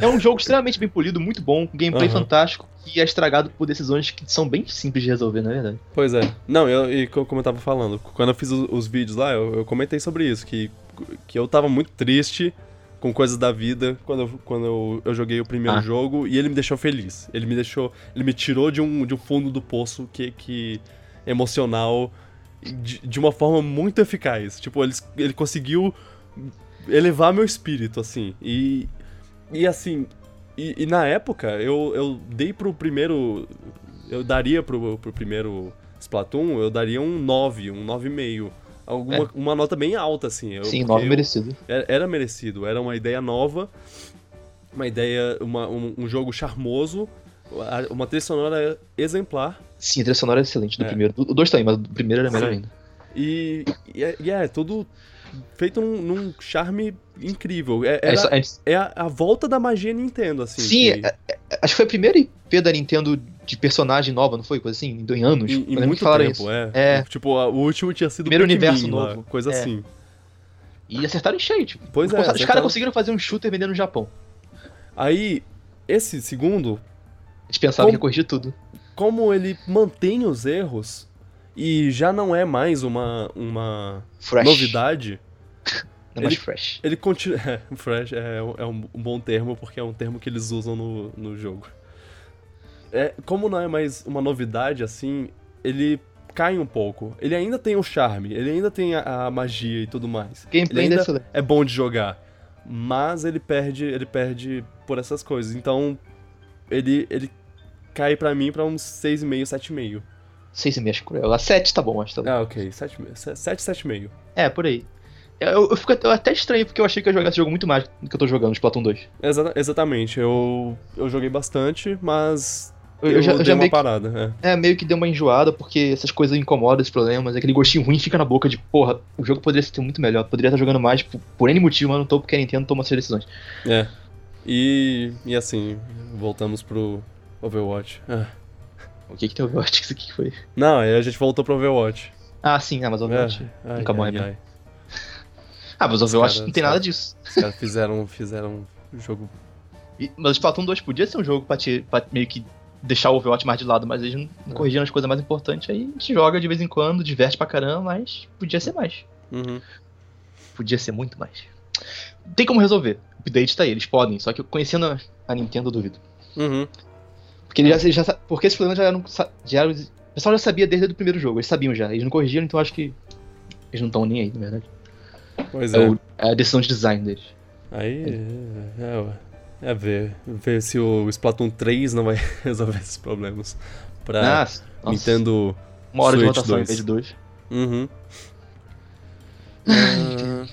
É um jogo extremamente bem polido, muito bom, gameplay uhum. fantástico e é estragado por decisões que são bem simples de resolver, na é verdade. Pois é. Não, eu, e como eu tava falando, quando eu fiz os, os vídeos lá, eu, eu, comentei sobre isso, que, que eu tava muito triste com coisas da vida quando eu, quando eu, eu joguei o primeiro ah. jogo e ele me deixou feliz. Ele me deixou. Ele me tirou de um, de um fundo do poço que, que emocional de, de uma forma muito eficaz. Tipo, ele, ele conseguiu elevar meu espírito, assim. E. E assim. E, e na época, eu, eu dei pro primeiro. Eu daria pro, pro primeiro Splatoon, eu daria um 9, um 9,5 alguma, é. uma nota bem alta, assim. Eu, Sim, nove merecido. Era, era, merecido, era uma ideia nova, uma ideia, uma, um, um, jogo charmoso, uma trilha sonora exemplar. Sim, a trilha sonora é excelente do é. primeiro. O dois também, mas o primeiro era melhor Sim. ainda. E, e, é, e é tudo feito num, num charme incrível. É, é era, é, é a, a, volta da magia Nintendo, assim. Sim, que... acho que foi a primeira IP da Nintendo de personagem nova, não foi? Coisa assim, em anos. Em, em muito tempo, isso. É. é. Tipo, o último tinha sido Primeiro universo lá, novo. Coisa é. assim. E acertaram em cheio, tipo. Pois é. Os caras conseguiram fazer um shooter vendendo no Japão. Aí, esse segundo. A gente pensava como, que ia corrigir tudo. Como ele mantém os erros e já não é mais uma, uma novidade. É ele, fresh. Ele continua. É, fresh é, é um, bom termo, porque é um termo que eles usam no, no jogo. É, como não é mais uma novidade assim, ele cai um pouco. Ele ainda tem o charme, ele ainda tem a, a magia e tudo mais. Gameplay ele ainda é bom de jogar, mas ele perde, ele perde por essas coisas. Então, ele ele cai para mim para uns 6,5, 7,5. 6,5 acho cruel. A 7 tá bom, acho que tá bom. Ah, ok. 7, 7 7,5. É, por aí. Eu, eu fico até, até estranho porque eu achei que ia jogar esse jogo muito mais do que eu tô jogando, Splatoon 2. Exa exatamente. Eu, eu joguei bastante, mas eu, eu já, eu já uma parada, é. é. meio que deu uma enjoada, porque essas coisas incomodam, esses problemas, aquele gostinho ruim fica na boca de, porra, o jogo poderia ser muito melhor, poderia estar jogando mais por, por N motivo, mas não tô porque a Nintendo toma essas decisões. É. E, e assim, voltamos pro Overwatch. Ah. O que que tem Overwatch? Isso que foi? Não, aí a gente voltou pro Overwatch. Ah, sim, ah, mas Overwatch é. ai, nunca morre mesmo. Ah, mas Overwatch não tem nada disso. Os caras fizeram, fizeram um jogo. E, mas o Splatoon 2 podia ser um jogo pra, te, pra meio que deixar o Overwatch mais de lado, mas eles não, não é. corrigiram as coisas mais importantes. Aí a gente joga de vez em quando, diverte pra caramba, mas podia ser mais. Uhum. Podia ser muito mais. Tem como resolver. O update tá aí, eles podem, só que conhecendo a Nintendo, eu duvido. Uhum. Porque, eles já, já, porque esse problema já eram, já eram. O pessoal já sabia desde o primeiro jogo, eles sabiam já. Eles não corrigiram, então acho que. Eles não estão nem aí, na verdade. Pois é. É, o, é a decisão de design deles. Aí. É, é, é ver, ver se o Splatoon 3 não vai resolver esses problemas. Pra ah, Nintendo. Uma hora Switch de rotação 2. em vez de dois. Uhum. uh...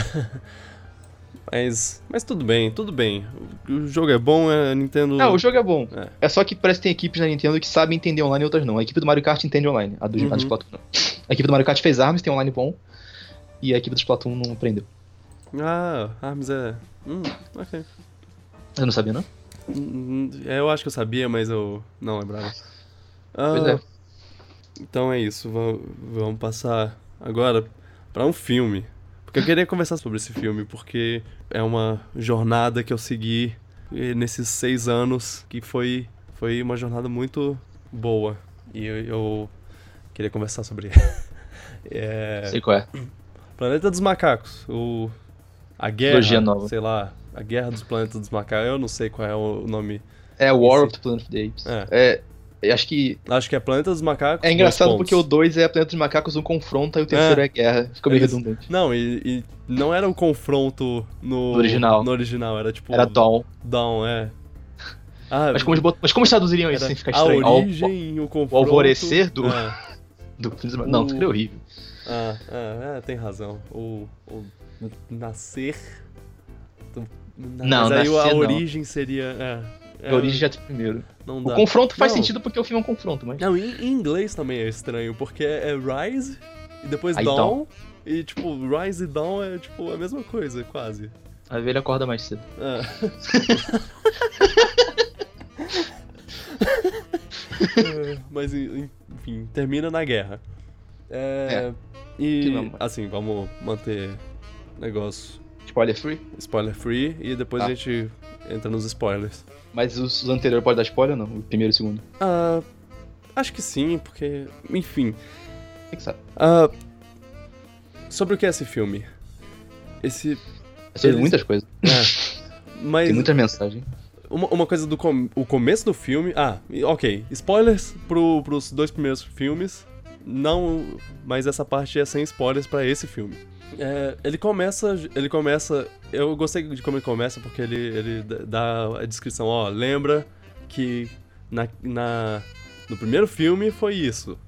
mas, mas tudo bem, tudo bem. O jogo é bom, a Nintendo. Não, o jogo é bom. É, é só que parece que tem equipes na Nintendo que sabem entender online e outras não. A equipe do Mario Kart entende online, a do, uhum. a do uhum. Splatoon não. A equipe do Mario Kart fez armas, tem online bom. E a equipe do Splatoon não aprendeu. Ah, armas é. Hum, ok. Eu não sabia, não? Hum, é, eu acho que eu sabia, mas eu não lembrava. Ah, pois é. Então é isso, vamos passar agora para um filme. Porque eu queria conversar sobre esse filme, porque é uma jornada que eu segui nesses seis anos, que foi, foi uma jornada muito boa. E eu, eu queria conversar sobre é... Sei qual é. Planeta dos Macacos. O... A guerra, nova. sei lá, a Guerra dos Planetas dos Macacos. Eu não sei qual é o nome. É War of the Planet of the Apes. É. é acho que. Acho que é Planeta dos Macacos. É engraçado porque o 2 é Planeta dos Macacos, um confronta e o terceiro é, é guerra. Fica meio Eles... redundante. Não, e, e, não era um confronto no... no, original. No original, era tipo. Era Dawn. Dawn, é. Ah, mas, como, mas como traduziriam isso sem ficar estranho? A origem, o, o confronto. O alvorecer do. É. do... Não, o... ficaria horrível. Ah, ah, é, tem razão. O, o nascer. Não, mas aí a origem seria. É, é, a origem já é primeiro. Não dá. O confronto faz não. sentido porque o filme é um confronto, mas. Não, em, inglês também é estranho, porque é, é Rise e depois aí, Dawn. Dawn. E tipo, Rise e Dawn é tipo a mesma coisa, quase. A velha acorda mais cedo. É. é mas enfim, termina na guerra. É, é. E assim, vamos manter negócio. Spoiler free? Spoiler free e depois tá. a gente entra nos spoilers. Mas os, anteriores podem dar spoiler ou não? O primeiro e o segundo? Uh, acho que sim, porque. Enfim. O que sabe? Uh, sobre o que é esse filme? Esse. Sobre eles... muitas coisas. É. Mas. Tem muita mensagem. Uma, uma coisa do com... o começo do filme. Ah, ok. Spoilers pro, pros dois primeiros filmes. Não. Mas essa parte é sem spoilers para esse filme. É, ele começa. Ele começa. Eu gostei de como ele começa porque ele, ele dá a descrição, ó, lembra que na, na no primeiro filme foi isso.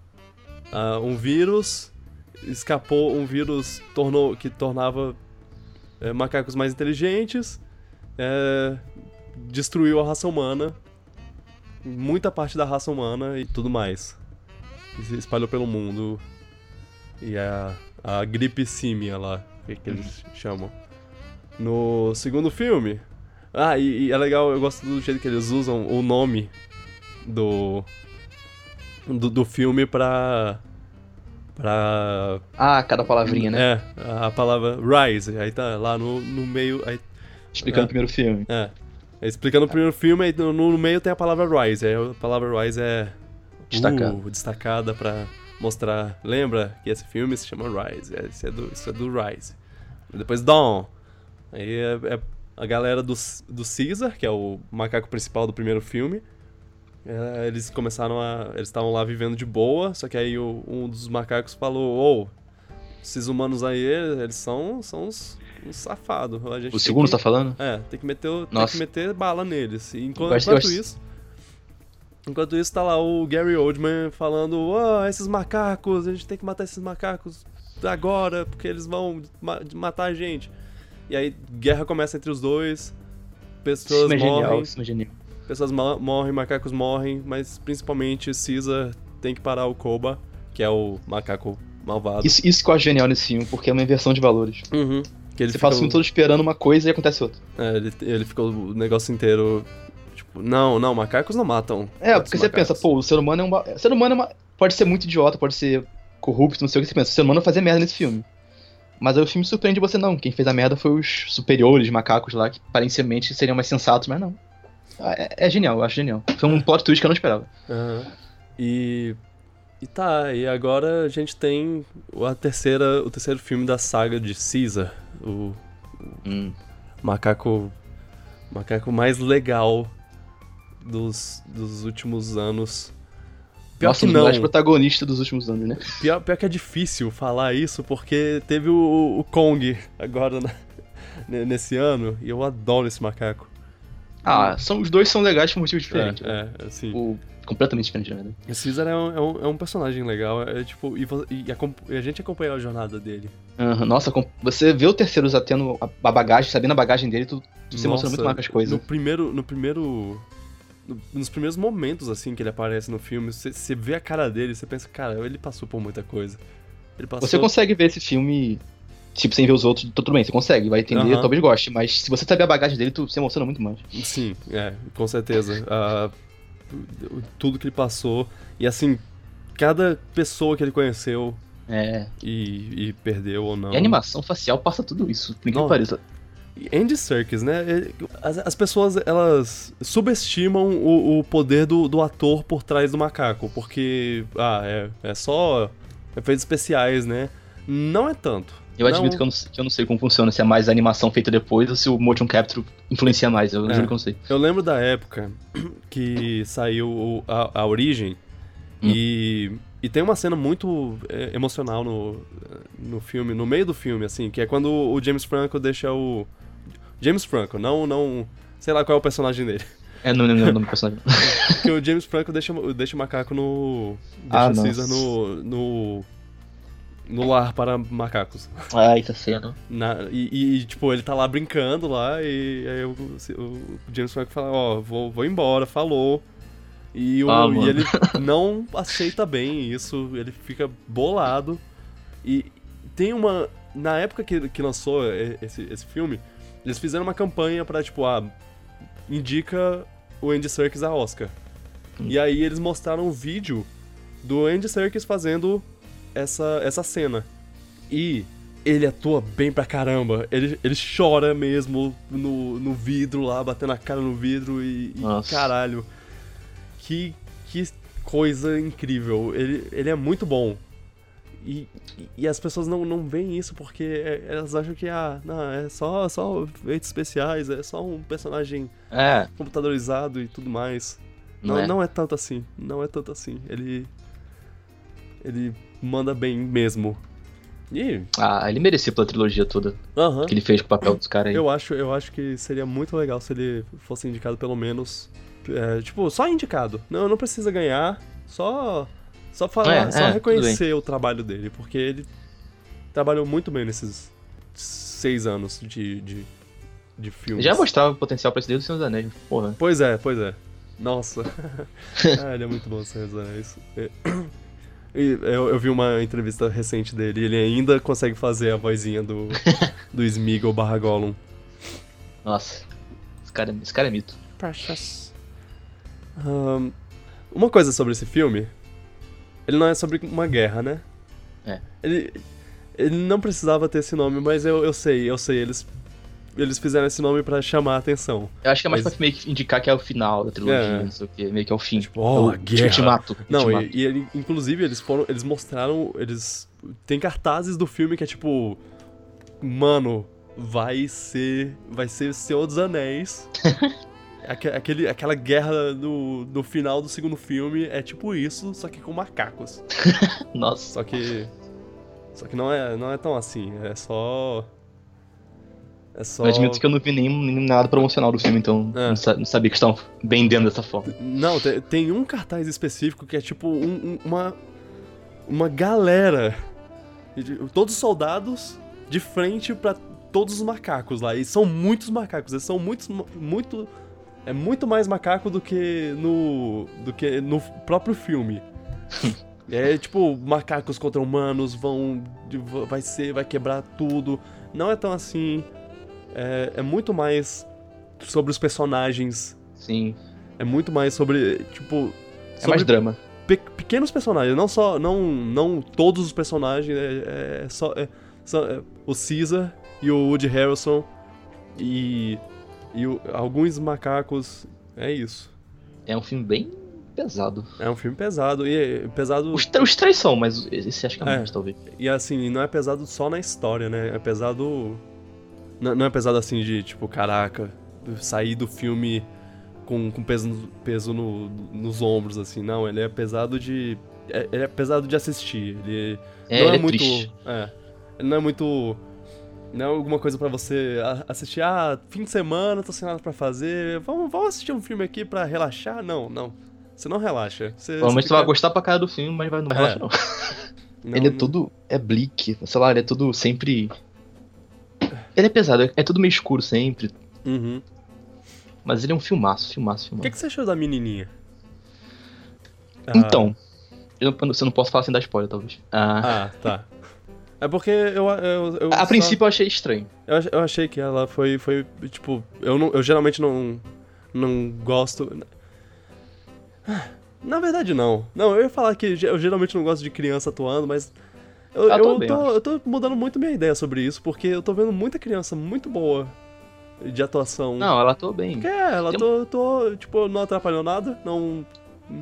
Uh, um vírus escapou, um vírus tornou que tornava é, macacos mais inteligentes, é, destruiu a raça humana, muita parte da raça humana e tudo mais. E se espalhou pelo mundo. E a a gripe símia lá, que, que eles chamam. No segundo filme. Ah, e, e, é legal, eu gosto do jeito que eles usam o nome do. do, do filme pra. pra. Ah, cada palavrinha, né? É, a palavra Rise, aí tá lá no, no meio. Aí, explicando é, o primeiro filme. É. é explicando o primeiro filme, aí no, no, meio tem a palavra Rise. Aí a palavra Rise é. Destacada. Uh, destacada pra mostrar. Lembra que esse filme se chama Rise? É, esse é do, isso é do Rise. Depois Dawn. Aí é, é, a galera do, do Caesar, que é o macaco principal do primeiro filme. É, eles começaram a. Eles estavam lá vivendo de boa, só que aí o, um dos macacos falou: Ô, oh, esses humanos aí, eles são, são uns, uns safados. O segundo que, tá falando? É, tem que meter, tem que meter bala neles. E enquanto, enquanto isso. Enquanto isso, tá lá o Gary Oldman falando: oh, esses macacos, a gente tem que matar esses macacos agora, porque eles vão ma matar a gente. E aí, guerra começa entre os dois, pessoas isso é morrem. Genial, isso é genial. Pessoas morrem, macacos morrem, mas principalmente Caesar tem que parar o Koba, que é o macaco malvado. Isso, isso que eu acho genial nesse filme, porque é uma inversão de valores. Uhum. Que ele Você fica... passa o filme todo esperando uma coisa e acontece outra. É, ele, ele ficou o negócio inteiro não, não, macacos não matam. É, porque você pensa, pô, o ser humano é um. O ser humano é uma... pode ser muito idiota, pode ser corrupto, não sei o que você pensa. O ser humano vai fazer merda nesse filme. Mas aí o filme surpreende você não. Quem fez a merda foi os superiores macacos lá, que aparentemente seriam mais sensatos, mas não. Ah, é, é genial, eu acho genial. Foi um plot twist que eu não esperava. Uhum. E. E tá, e agora a gente tem a terceira, o terceiro filme da saga de Caesar. O. Hum. Macaco. Macaco mais legal dos, dos últimos anos. Pior Nossa, que não. mais protagonista dos últimos anos, né? Pior, pior que é difícil falar isso, porque teve o, o Kong agora na, nesse ano, e eu adoro esse macaco. Ah, são, os dois são legais por motivos diferentes. É, né? é assim. O, completamente diferente, na verdade. O Caesar é um, é um, é um personagem legal, é, tipo, e, e, a, a, gente acompanhou a jornada dele. Uhum, nossa, você vê o terceiro já tendo a, a bagagem, sabendo a bagagem dele, tu, tu se emociona muito mais com as coisas. No primeiro, no primeiro nos primeiros momentos, assim, que ele aparece no filme, você vê a cara dele, você pensa, cara, ele passou por muita coisa. Passou... Você consegue ver esse filme, tipo, sem ver os outros, tudo bem, você consegue, vai entender, talvez goste, mas se você saber a bagagem dele, tu se emociona muito mais. Sim, é, com certeza. uh, tudo que ele passou, e assim, cada pessoa que ele conheceu, É. E, e perdeu ou não. E a animação facial passa tudo isso, por que pareça. Andy Serkis, né? As, as, pessoas, elas subestimam o, o poder do, do, ator por trás do macaco, porque, ah, é, é só efeitos especiais, né? Não é tanto. Eu não... admito que eu, não, que eu, não, sei como funciona, se é mais animação feita depois ou se o motion capture influencia mais, eu é. juro que não sei. Eu lembro da época que saiu a, a Origem hum. e, e tem uma cena muito é, emocional no, no filme, no meio do filme, assim, que é quando o James Franco deixa o... James Franco, não, não... Sei lá qual é o personagem dele. É, não lembro o nome do personagem. Porque o James Franco deixa, deixa o macaco no... Deixa ah, o Caesar no, no no lar para macacos. Ah, é cena. Na, e, e, tipo, ele tá lá brincando lá, e aí o, o James Franco fala, ó, oh, vou, vou embora, falou. E, o, ah, e ele não aceita bem isso, ele fica bolado. E tem uma. Na época que, que lançou esse, esse filme, eles fizeram uma campanha pra, tipo, ah, indica o Andy Serkis a Oscar. Hum. E aí eles mostraram um vídeo do Andy Serkis fazendo essa, essa cena. E ele atua bem pra caramba. Ele, ele chora mesmo no, no vidro lá, batendo a cara no vidro e, e caralho. Que, que coisa incrível. Ele, ele é muito bom. E, e as pessoas não, não veem isso porque é, elas acham que ah, não, é só, só efeitos especiais, é só um personagem é. computadorizado e tudo mais. Não, não é. não é tanto assim. Não é tanto assim. Ele. Ele manda bem mesmo. E... Ah, ele merecia pela trilogia toda uhum. que ele fez com o papel dos caras aí. Eu acho, eu acho que seria muito legal se ele fosse indicado pelo menos. É, tipo, só indicado. Não, não precisa ganhar, só. Só falar, é, só é, reconhecer o trabalho dele, porque ele trabalhou muito bem nesses seis anos de, de, de filme. Já mostrava o potencial pra esse Deus do Senhor dos Anéis, porra. Pois é, pois é. Nossa. ah, ele é muito bom, Senhor dos Anéis. É, eu, eu, vi uma entrevista recente dele e ele ainda consegue fazer a vozinha do, do Smeagol barra Gollum. Nossa, esse cara, esse cara é mito. Precious. Um, uma coisa sobre esse filme, ele não é sobre uma guerra, né? É. Ele, ele não precisava ter esse nome, mas eu, eu sei, eu sei, eles eles fizeram esse nome pra chamar a atenção. Eu acho que é mais Mas... pra meio que indicar que é o final da trilogia, é. não sei o que, meio que é o fim. Tipo, oh, guerra. Ultimato. Não. E, e, inclusive eles foram. Eles mostraram. Eles. Tem cartazes do filme que é tipo. Mano, vai ser. Vai ser Senhor dos Anéis. Aquele, aquela guerra no, no final do segundo filme é tipo isso, só que com macacos. Nossa. Só que. Só que não é, não é tão assim, é só. É só... Eu admito que eu não vi nem, nem nada promocional do filme, então é. não, sabia que estavam vendendo dessa forma. Não, tem, tem, um cartaz específico que é tipo um, um, uma. Uma galera. Todos os soldados de frente para todos os macacos lá. E são muitos macacos. Eles são muitos. Muito. É muito mais macaco do que no. do que no próprio filme. é tipo, macacos contra humanos vão. Vai ser. Vai quebrar tudo. Não é tão assim é, é muito mais sobre os personagens. Sim. É muito mais sobre, tipo... É mais drama. Pe pequenos personagens, não só... Não, não todos os personagens, é, é só... É, só é, o Caesar e o Woody Harrelson e... E o, alguns macacos, é isso. É um filme bem pesado. É um filme pesado. E pesado. Os, os três são, mas esse acho que é, é mais, talvez. E assim, não é pesado só na história, né? É pesado não, é pesado assim de, tipo, caraca, sair do filme com, com peso, peso no, nos ombros, assim. Não, ele é pesado de. É, ele é pesado de assistir. Ele é, não é, ele é muito. Triste. É. Ele não é muito. Não é alguma coisa para você assistir, ah, fim de semana, tô sem nada pra fazer, vamos, vamos assistir um filme aqui para relaxar? Não, não. Você não relaxa. Você, Provavelmente você, fica... vai gostar pra cara do filme, mas vai não é. relaxa não. não. Ele é todo. É bleak, sei lá, ele é tudo sempre ele é pesado, é tudo meio escuro sempre. Uhum. Mas ele é um filmaço, filmaço, filmaço. O que, que você achou da menininha? Então, eu, você não posso falar sem dar spoiler, talvez. Ah, ah tá. É porque eu. eu, eu a só... princípio eu achei estranho. Eu, eu achei que ela foi. foi tipo, eu, não, eu geralmente não. Não gosto. Na verdade, não. Não, eu ia falar que eu geralmente não gosto de criança atuando, mas Eu, eu, tô, eu, eu tô mudando muito minha ideia sobre isso, porque eu tô vendo muita criança muito boa de atuação. Não, ela tô bem. É, ela Tem... tô, tô, tipo, não atrapalhou nada, não...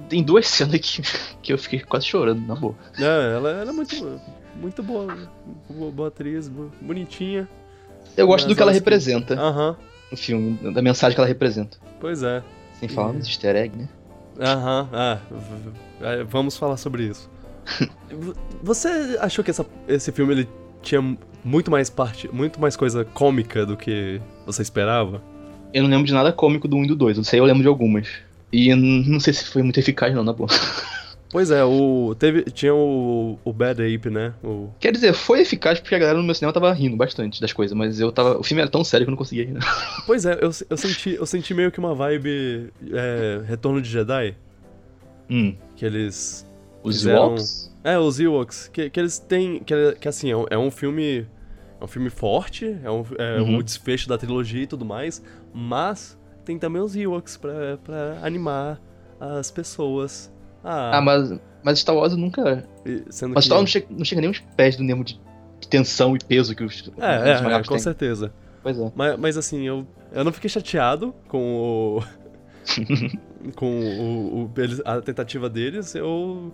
Tem duas cenas que, que eu fiquei quase chorando, na boa. É, ela, ela é muito, muito boa, boa, boa atriz, bonitinha. Eu gosto do que ela representa uhum. no filme, da mensagem que ela representa. Pois é. Sem falar nos easter egg, né? Aham, uhum, é, vamos falar sobre isso. Você achou que essa, esse filme ele tinha muito mais parte, muito mais coisa cômica do que você esperava? Eu não lembro de nada cômico do 1 e do 2, eu sei, eu lembro de algumas. E não sei se foi muito eficaz não, na boa. Pois é, o teve tinha o, o Bad Ape, né? O... Quer dizer, foi eficaz porque a galera no meu cinema tava rindo bastante das coisas, mas eu tava, o filme era tão sério que eu não conseguia rir. Não. Pois é, eu, eu senti eu senti meio que uma vibe é, Retorno de Jedi. Hum. Que eles os fizeram... Ewoks? É, os Ewoks, que, que eles têm que, que assim, é um, é um filme é um filme forte, é, um, é uhum. um desfecho da trilogia e tudo mais, mas tem também os Ewoks pra, pra animar as pessoas ah, ah mas, mas Star Wars nunca. Sendo mas Star Wars não chega, não chega nem os pés do Nemo de, de tensão e peso que os. É, os é, é com certeza. Pois é. Mas, mas assim, eu, eu não fiquei chateado com o. com o, o, a tentativa deles. Eu,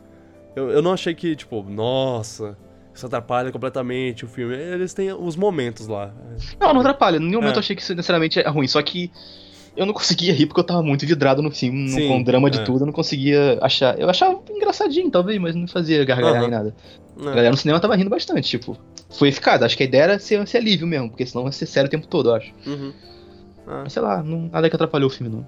eu. Eu não achei que, tipo, nossa isso atrapalha completamente o filme. Eles têm os momentos lá. Não, não atrapalha. Em nenhum momento é. eu achei que isso necessariamente é ruim. Só que eu não conseguia rir porque eu tava muito vidrado no filme, Sim, com o drama de é. tudo, eu não conseguia achar. Eu achava engraçadinho, talvez, mas não fazia gargalhar uhum. nada. É. A galera no cinema tava rindo bastante, tipo. Foi eficaz. Acho que a ideia era ser, ser alívio mesmo, porque senão ia ser sério o tempo todo, eu acho. Uhum. Ah. Mas sei lá, não, nada que atrapalhou o filme, não.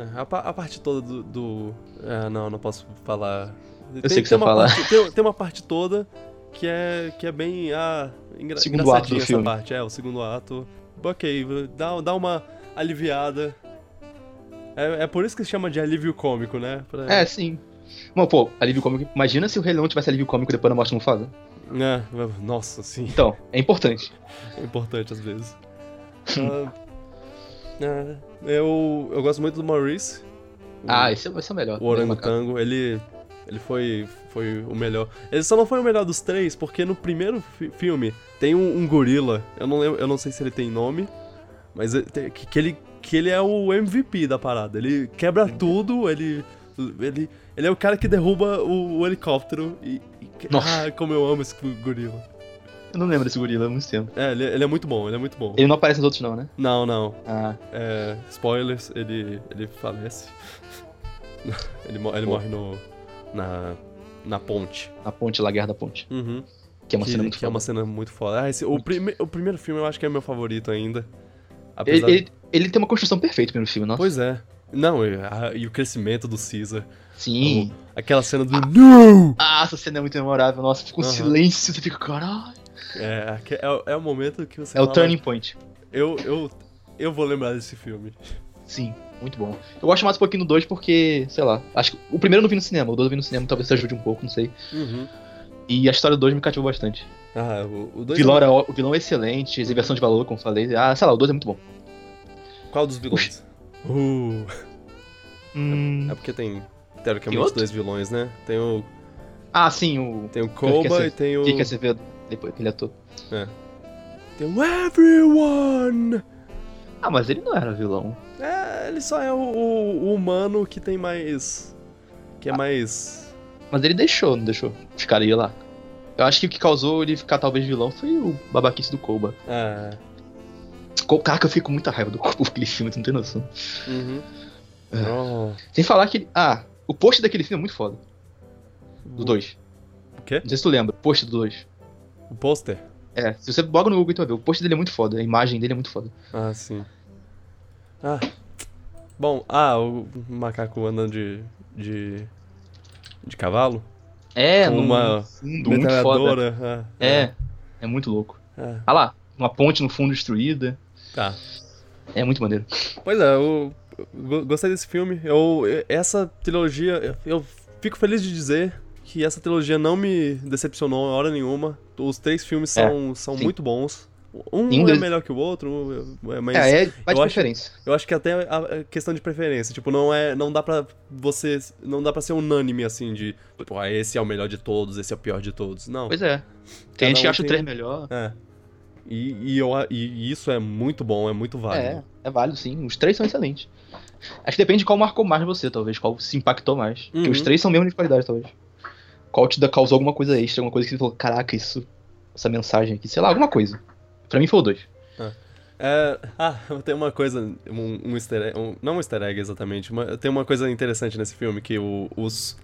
É, a, a, parte toda do. do... É, não, não posso falar. Eu tem, sei que você fala. tem, tem, uma parte toda que é, que é bem. Ah, engra, segundo ato do essa filme. parte. É, o segundo ato. Ok, dá, dá uma aliviada é, é por isso que se chama de alívio cômico, né? Pra... É, sim. Mas, pô, alívio cômico. Imagina se o Rei Leão tivesse alívio cômico depois da morte do Mufasa. É, nossa, sim. Então, é importante. É importante às vezes. uh, uh, eu, eu gosto muito do Maurice. Ah, esse vai ser o melhor. O Orangotango, ele, ele foi, foi o melhor. Ele só não foi o melhor dos três, porque no primeiro fi filme tem um, um, gorila. Eu não, lembro, eu não sei se ele tem nome, mas que, que ele que ele é o MVP da parada. Ele quebra tudo, ele. Ele, ele é o cara que derruba o, o helicóptero e. e ah, como eu amo esse gorila. Eu não lembro desse gorila há muito tempo. É, ele, ele, é muito bom, ele é muito bom. Ele não aparece nos outros, não, né? Não, não. Ah. É, spoilers, ele, ele falece. ele, ele morre no. Na. Na ponte. Na ponte, lá, Guerra da Ponte. Uhum. Que é uma que, cena muito que foda. é uma cena muito foda. Ah, esse, o, prime, o primeiro filme eu acho que é meu favorito ainda. Apesar... Ele, ele, ele, tem uma construção perfeita no filme, nossa. Pois é. Não, e, a, e o crescimento do Caesar. Sim. O, aquela cena do ah, NO! Ah, essa cena é muito memorável. Nossa, fica um uhum. silêncio, você fica, caralho. É, é, é o momento que você. É fala, o turning point. Eu, eu, eu vou lembrar desse filme. Sim, muito bom. Eu gosto mais um pouquinho do 2 porque, sei lá, acho que o primeiro eu não vi no cinema, o 2 eu vi no cinema, talvez ajude um pouco, não sei. Uhum. E a história do 2 me cativou bastante. Ah, o 2 o vilão, é... Era, o vilão é excelente, exibição de valor, como falei. Ah, sei lá, o 2 é muito bom. Qual dos vilões? Uh. Hum... É, porque tem, teoricamente, tem dois vilões, né? Tem o. Ah, sim, o. Tem o Koba e tem o. Kika Acevedo, depois que ele ator. É. Tem o Everyone! Ah, mas ele não era vilão. É, ele só é o, o, o humano que tem mais. que é ah. mais. Mas ele deixou, não deixou? Ficaria lá. Eu acho que o que causou ele ficar talvez vilão foi o babaquice do Koba. É. Cara, que eu fico com muita raiva do corpo daquele filme, tu não tem noção. Uhum. É. Oh. Sem falar que. Ah, o post daquele filme é muito foda. Do 2. O quê? Não sei se tu lembra. O post do 2. O pôster? É, se você boga no Google, tu vai ver. O post dele é muito foda. A imagem dele é muito foda. Ah, sim. Ah. Bom, ah, o macaco andando de. de. de cavalo? É, Com uma fundo, metralhadora. Ah, é, é, é muito louco. É. Ah lá, uma ponte no fundo destruída. Tá. É muito maneiro. Pois é, eu, gostei desse filme. Eu, essa trilogia, eu, eu fico feliz de dizer que essa trilogia não me decepcionou em hora nenhuma. Os três filmes são, é, são muito bons. Um Inglês... é melhor que o outro, mas. É, é vai de preferência. eu acho que até a questão de preferência. Tipo, não é. Não dá pra você. Não dá pra ser unânime assim de. Tipo, ah, esse é o melhor de todos, esse é o pior de todos. Não. Pois é. Tem gente que acha o 3 melhor. É. E, e, eu, e isso é muito bom, é muito válido. É, é válido sim. Os três são excelentes. Acho que depende de qual marcou mais você, talvez. Qual se impactou mais. Uhum. Porque os uhum. três são mesmo de qualidade, talvez. Qual te causou alguma coisa extra, alguma coisa que você falou, caraca, isso. Essa mensagem aqui, sei lá, alguma coisa. Pra mim foi o 2. Ah. É, ah, tem uma coisa, um, um easter egg, um, não um easter egg exatamente, mas tem uma coisa interessante nesse filme, que o, os,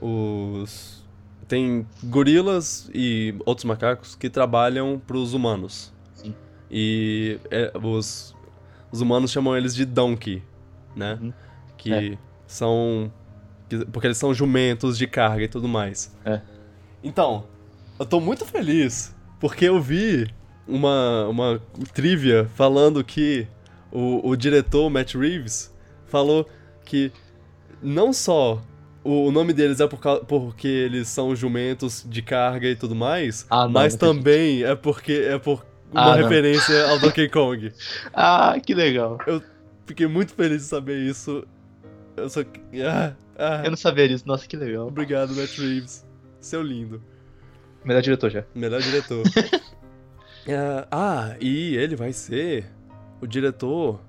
os... Tem gorilas e outros macacos que trabalham pros humanos. Sim. E é, os, os humanos chamam eles de donkey, né? Uhum. Que é. são... porque eles são jumentos de carga e tudo mais. É. Então, eu tô muito feliz, porque eu vi uma, uma trivia falando que o, o diretor Matt Reeves falou que não só o nome deles é por, porque eles são jumentos de carga e tudo mais, ah, não, mas não também é porque é por uma ah, referência ao Donkey Kong. ah, que legal. Eu fiquei muito feliz de saber isso. Eu só. Ah, ah. Eu não sabia disso, nossa, que legal. Obrigado, Matt Reeves. Seu lindo. Melhor diretor já. Melhor diretor. Uh, ah, e ele vai ser o diretor.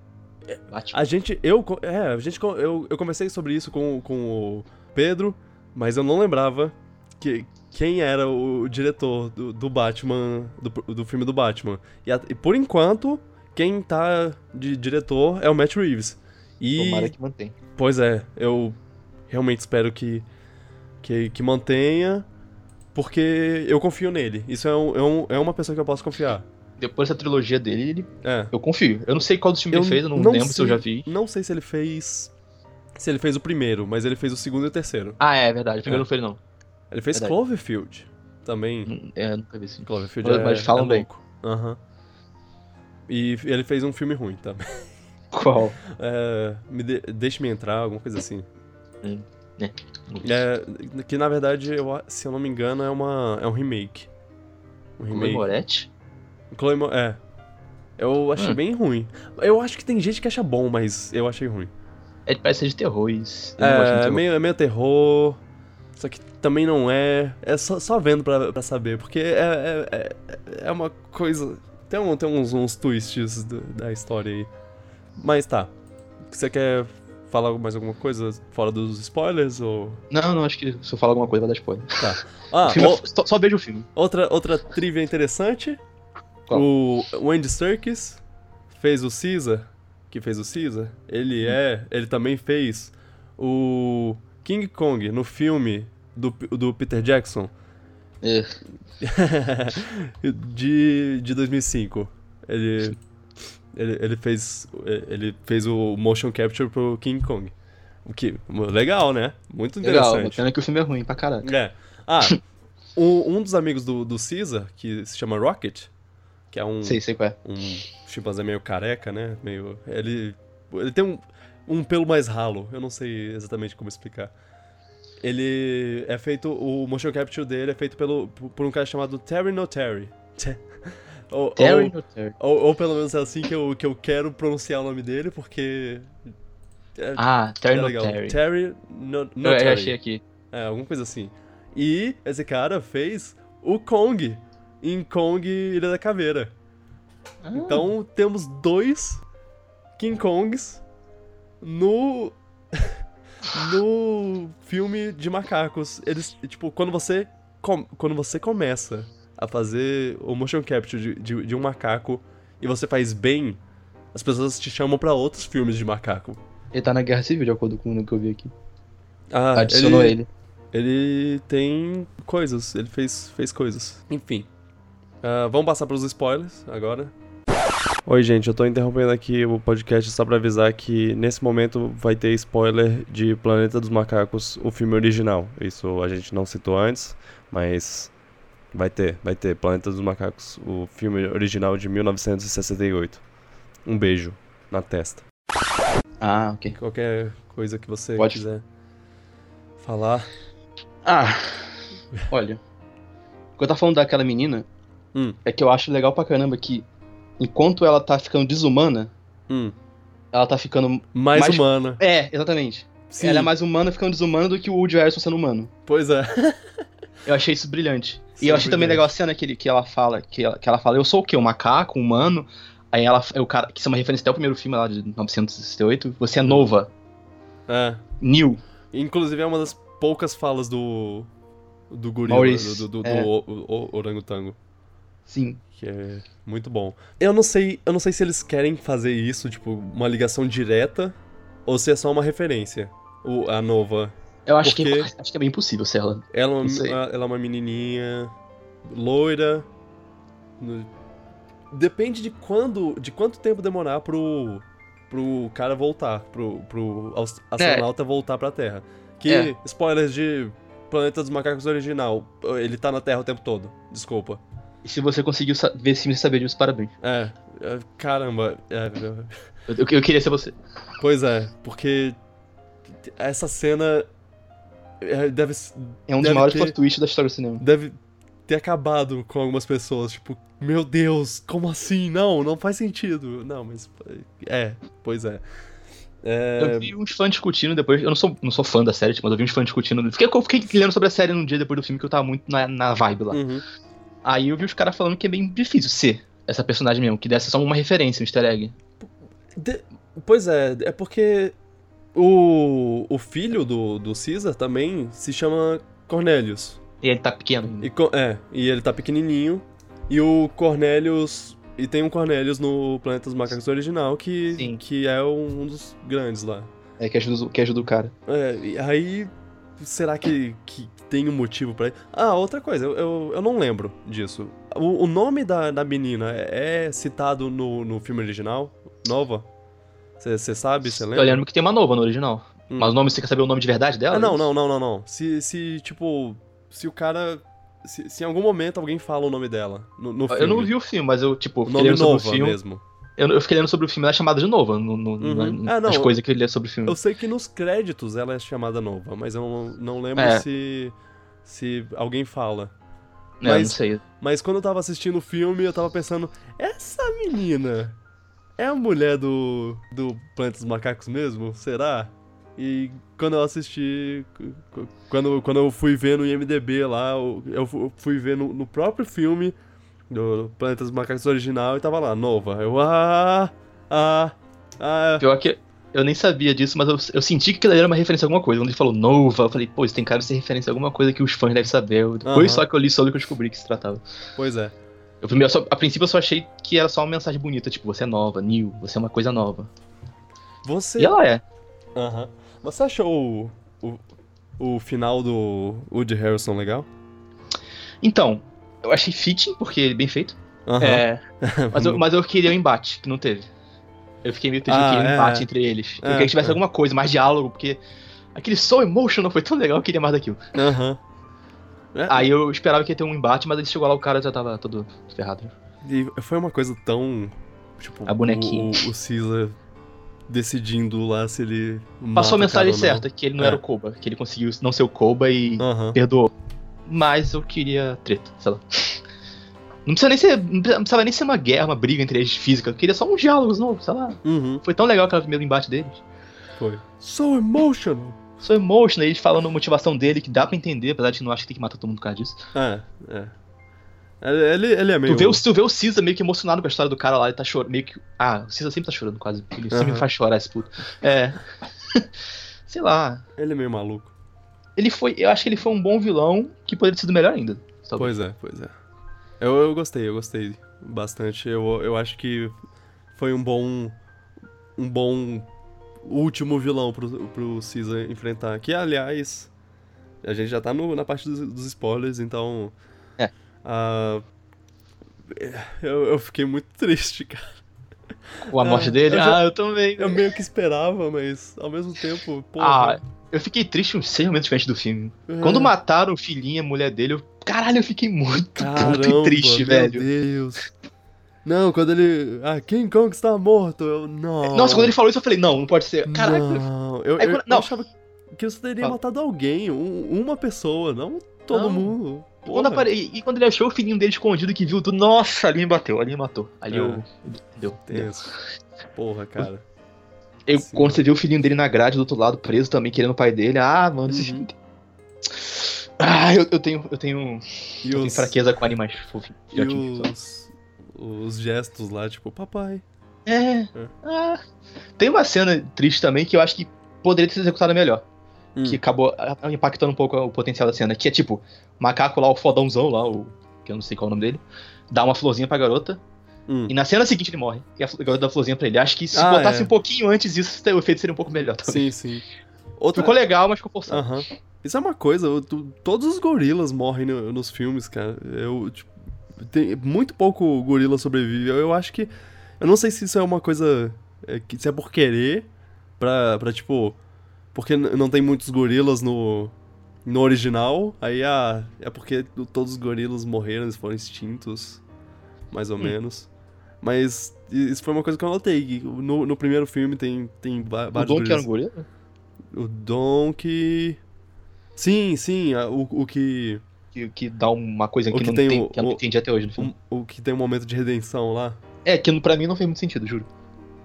Batman. A gente, eu, é, a gente, eu, eu comecei sobre isso com, com o Pedro, mas eu não lembrava que, quem era o diretor do, do Batman, do, do filme do Batman. E, e, por enquanto, quem tá de diretor é o Matt Reeves. E, Tomara que mantém. Pois é, eu realmente espero que, que, que mantenha porque eu confio nele. Isso é, um, é, um, é uma pessoa que eu posso confiar. Depois da trilogia dele, ele, é. eu confio. Eu não sei qual dos filmes ele fez, eu não, não lembro sei, se eu já vi. Não sei se ele fez. Se ele fez o primeiro, mas ele fez o segundo e o terceiro. Ah, é, verdade. O primeiro é. não fez, não. Ele fez verdade. Cloverfield também. Hum, é, nunca vi sim. Cloverfield mas, é, mas falam é bem. Aham. Uhum. E ele fez um filme ruim também. Qual? É, me de, Deixe-me entrar, alguma coisa assim. Hum. É. é, que na verdade, eu, se eu não me engano, é, uma, é um remake. Um remake. Moretti? Chloe Mo é. Eu achei hum. bem ruim. Eu acho que tem gente que acha bom, mas eu achei ruim. É, parece ser de terror isso. É, terror. Meio, é meio terror. Só que também não é. É só, só vendo pra, pra saber. Porque é, é, é, é uma coisa. Tem, um, tem uns, uns twists do, da história aí. Mas tá. Você quer falar mais alguma coisa fora dos spoilers ou. Não, não, acho que se eu falar alguma coisa vai dar spoiler. Tá. Ah, o... É só, só vejo o filme. Outra, outra trivia interessante. Qual? O Andy Serkis fez o Caesar, que fez o Caesar. Ele é. Ele também fez o King Kong no filme do, do Peter Jackson. É. de, de 2005. Ele ele, ele, fez, ele fez o motion capture pro King Kong. O que, legal, né? Muito interessante. Legal, pena que o filme é ruim pra caralho. É. Ah, um, um dos amigos do, do Caesar, que se chama Rocket, que é um... Sei, sei qual é. Um chimpanzé meio careca, né? Meio... Ele, ele tem um, um pelo mais ralo, eu não sei exatamente como explicar. Ele é feito... O motion capture dele é feito pelo, por um cara chamado Terry No Terry. Ou, Terry ou, Terry? Ou, ou, pelo menos é assim que eu, que eu quero pronunciar o nome dele, porque. É, ah, Terry é legal. Terry. Terry no, no eu, Terry. eu achei aqui. É, alguma coisa assim. E esse cara fez o Kong em Kong Ilha da Caveira. Ah. Então temos dois King Kongs no. no filme de macacos. Eles, tipo, quando você. Com, quando você começa a fazer o motion capture de, de, de um macaco e você faz bem, as pessoas te chamam para outros filmes de macaco. Ele tá na Guerra Civil, de acordo com o que eu vi aqui. Ah, Adicionou ele. Ele, ele tem coisas, ele fez, fez coisas. Enfim. Uh, vamos passar pros spoilers agora. Oi, gente, eu tô interrompendo aqui o podcast só pra avisar que nesse momento vai ter spoiler de Planeta dos Macacos, o filme original. Isso a gente não citou antes, mas Vai ter, vai ter. Planeta dos Macacos, o filme original de 1968. Um beijo na testa. Ah, ok. Qualquer coisa que você Pode. quiser falar. Ah, olha. Quando eu tava falando daquela menina, hum. é que eu acho legal pra caramba que enquanto ela tá ficando desumana, hum. ela tá ficando mais, mais humana. É, exatamente. Sim. Ela é mais humana ficando desumana do que o Woody Harrison sendo humano. Pois é. eu achei isso brilhante. Sim, e eu achei brilhante. também legal a cena que, ele, que ela fala, que ela, que ela fala, eu sou o quê? Um macaco, um humano? Aí ela, o cara, que isso é uma referência até ao primeiro filme lá de 1968, você é nova. É. New. Inclusive é uma das poucas falas do. do gorila, do, do, do, é. do o, o, orangotango. Sim. Que é muito bom. Eu não sei, eu não sei se eles querem fazer isso, tipo, uma ligação direta, ou se é só uma referência. O, a nova. Eu acho que, é acho que é bem impossível ser ela. Ela, ela é uma menininha loira. Depende de quando. de quanto tempo demorar pro. pro cara voltar. Pro, pro astronauta é. voltar pra Terra. Que, é. spoilers de Planeta dos Macacos original, ele tá na Terra o tempo todo. Desculpa. E se você conseguiu ver esse filme e saber disso, parabéns. É, é caramba. É, eu, eu, queria ser você. Pois é, porque essa cena é, deve É um dos maiores plot twists da história do cinema. Deve ter acabado com algumas pessoas, tipo, meu Deus, como assim? Não, não faz sentido. Não, mas é, pois é. É... Eu vi uns fãs discutindo depois. Eu não sou, não sou fã da série, mas eu vi uns fãs discutindo. Fiquei, eu fiquei lendo sobre a série num dia depois do filme que eu tava muito na, na vibe lá. Uhum. Aí eu vi os caras falando que é bem difícil ser essa personagem mesmo, que dessa só uma referência, um easter egg. De... Pois é, é porque o, o filho do, do Caesar também se chama Cornelius. E ele tá pequeno. E, é, e ele tá pequenininho. E o Cornelius e tem um Cornelius no Planeta dos Macacos original que, que é um dos grandes lá. É, que ajuda, que ajuda o cara. É, e aí. Será que, que tem um motivo para Ah, outra coisa, eu, eu, eu não lembro disso. O, o nome da, da menina é, é citado no, no filme original? Nova? Você sabe? Você lembra? Eu lembro que tem uma nova no original. Hum. Mas o nome, você quer saber o nome de verdade dela? Ah, não, não, não, não, não. Se, se tipo. Se o cara se, se, em algum momento alguém fala o nome dela no, no filme. Eu não vi o filme, mas eu, tipo, o nome Nova filme, mesmo. Eu, eu, fiquei lendo sobre o filme, ela é chamada de Nova, no, no, uhum. na, ah, não, nas coisas que ele lê sobre o filme. Eu sei que nos créditos ela é chamada Nova, mas eu não, não lembro é. se, se alguém fala. É, mas, não sei. Mas quando eu tava assistindo o filme, eu tava pensando, essa menina é a mulher do, do Planeta dos Macacos mesmo? Será? E quando eu assisti, quando, quando eu fui ver no IMDB lá, eu fui ver no, no próprio filme do Planeta dos Macacos original e tava lá, nova. Eu, ah, ah, ah. Pior que eu nem sabia disso, mas eu, eu senti que aquilo era uma referência a alguma coisa. Quando ele falou nova, eu falei, pô, isso tem cara de ser referência a alguma coisa que os fãs devem saber. Depois só que eu li sobre que eu descobri que se tratava. Pois é. Eu, primeiro, só, a princípio eu só achei que era só uma mensagem bonita, tipo, você é nova, new, você é uma coisa nova. Você. E ela é. Aham. Uhum. Você achou o, o, o final do Woody Harrison legal? Então, eu achei fitting, porque ele é bem feito. Uhum. É, mas, eu, mas eu queria um embate, que não teve. Eu fiquei meio triste ah, que um é. embate entre eles. Eu queria que tivesse é. alguma coisa, mais diálogo, porque aquele soul emotional foi tão legal, eu queria mais daquilo. Aham. Uhum. Aí eu esperava que ia ter um embate, mas ele chegou lá, o cara já tava todo ferrado. E foi uma coisa tão. Tipo, a bonequinha. O, o Caesar decidindo lá se ele. Passou a mensagem certa, que ele não é. era o Koba, que ele conseguiu não ser o Koba e uhum. perdoou. Mas eu queria treta, sei lá. Não precisa nem ser. Não precisava nem ser uma guerra, uma briga entre eles física. Eu queria só uns diálogos novos, sei lá. Uhum. Foi tão legal aquele primeiro embate deles. Foi. So emotional. So emotional, eles falando a motivação dele, que dá pra entender, apesar de que não acho que tem que matar todo mundo por causa disso. É, é. Ele, ele é meio. Tu vê, o, tu vê o Cisa meio que emocionado com a história do cara lá, ele tá chorando. Meio que. Ah, o Cisa sempre tá chorando, quase. Ele uhum. sempre me faz chorar esse puto. É. Sei lá. Ele é meio maluco. Ele foi. Eu acho que ele foi um bom vilão que poderia ter sido melhor ainda. Pois é, pois é. Eu, eu gostei, eu gostei bastante. Eu, eu acho que foi um bom. Um bom último vilão pro, pro Cisa enfrentar. Que, aliás, a gente já tá no, na parte dos, dos spoilers, então Uh, eu, eu fiquei muito triste, cara. Com a morte uh, dele? Eu já, ah, eu também. Eu meio que esperava, mas ao mesmo tempo, porra. Ah, eu fiquei triste uns seis momentos diferentes do filme. É. Quando mataram o filhinho, a mulher dele, eu, caralho, eu fiquei muito Caramba, puto e triste, meu velho. Meu Deus. Não, quando ele. Ah, King Kong está morto, eu. Não. Nossa, quando ele falou isso, eu falei, não, não pode ser. Caralho. Não, eu, eu, eu, não. eu achava que você teria matado alguém, um, uma pessoa, não Todo não. mundo. Quando apare... E quando ele achou o filhinho dele escondido que viu tudo, nossa, ali me bateu, ali me matou. Ali é. eu. Deu. Tenso. Porra, cara. Eu, quando você viu o filhinho dele na grade do outro lado, preso também, querendo o pai dele, ah, mano, uhum. Ah, eu, eu, tenho. Eu tenho. E eu os... tenho fraqueza com animais fofinhos. E os... os gestos lá, tipo, papai. É. é. Ah. Tem uma cena triste também que eu acho que poderia ter sido executada melhor. Hum. Que acabou impactando um pouco o potencial da cena. Que é tipo, macaco lá, o fodãozão lá, o. Que eu não sei qual é o nome dele. Dá uma florzinha pra garota. Hum. E na cena seguinte ele morre. E a garota dá a florzinha pra ele. Acho que se ah, botasse é. um pouquinho antes isso, o efeito seria um pouco melhor também. Sim, sim. Outra... Ficou legal, mas ficou forçado. Uhum. Isso é uma coisa, eu, todos os gorilas morrem no, nos filmes, cara. Eu, tipo, tem muito pouco gorila sobrevive. Eu, eu, acho que. Eu não sei se isso é uma coisa. É, se é por querer, pra, pra tipo. Porque não tem muitos gorilas no, no original. Aí ah, é porque todos os gorilas morreram, eles foram extintos. Mais ou hum. menos. Mas isso foi uma coisa que eu notei. No, no primeiro filme tem, tem vários. O Donkey era um gorila? O Donkey. Sim, sim, o, o que... que. Que dá uma coisa que, que não tem, tem o, que eu não entendi até hoje no filme. O, o, que tem um momento de redenção lá. É, que pra mim não fez muito sentido, juro.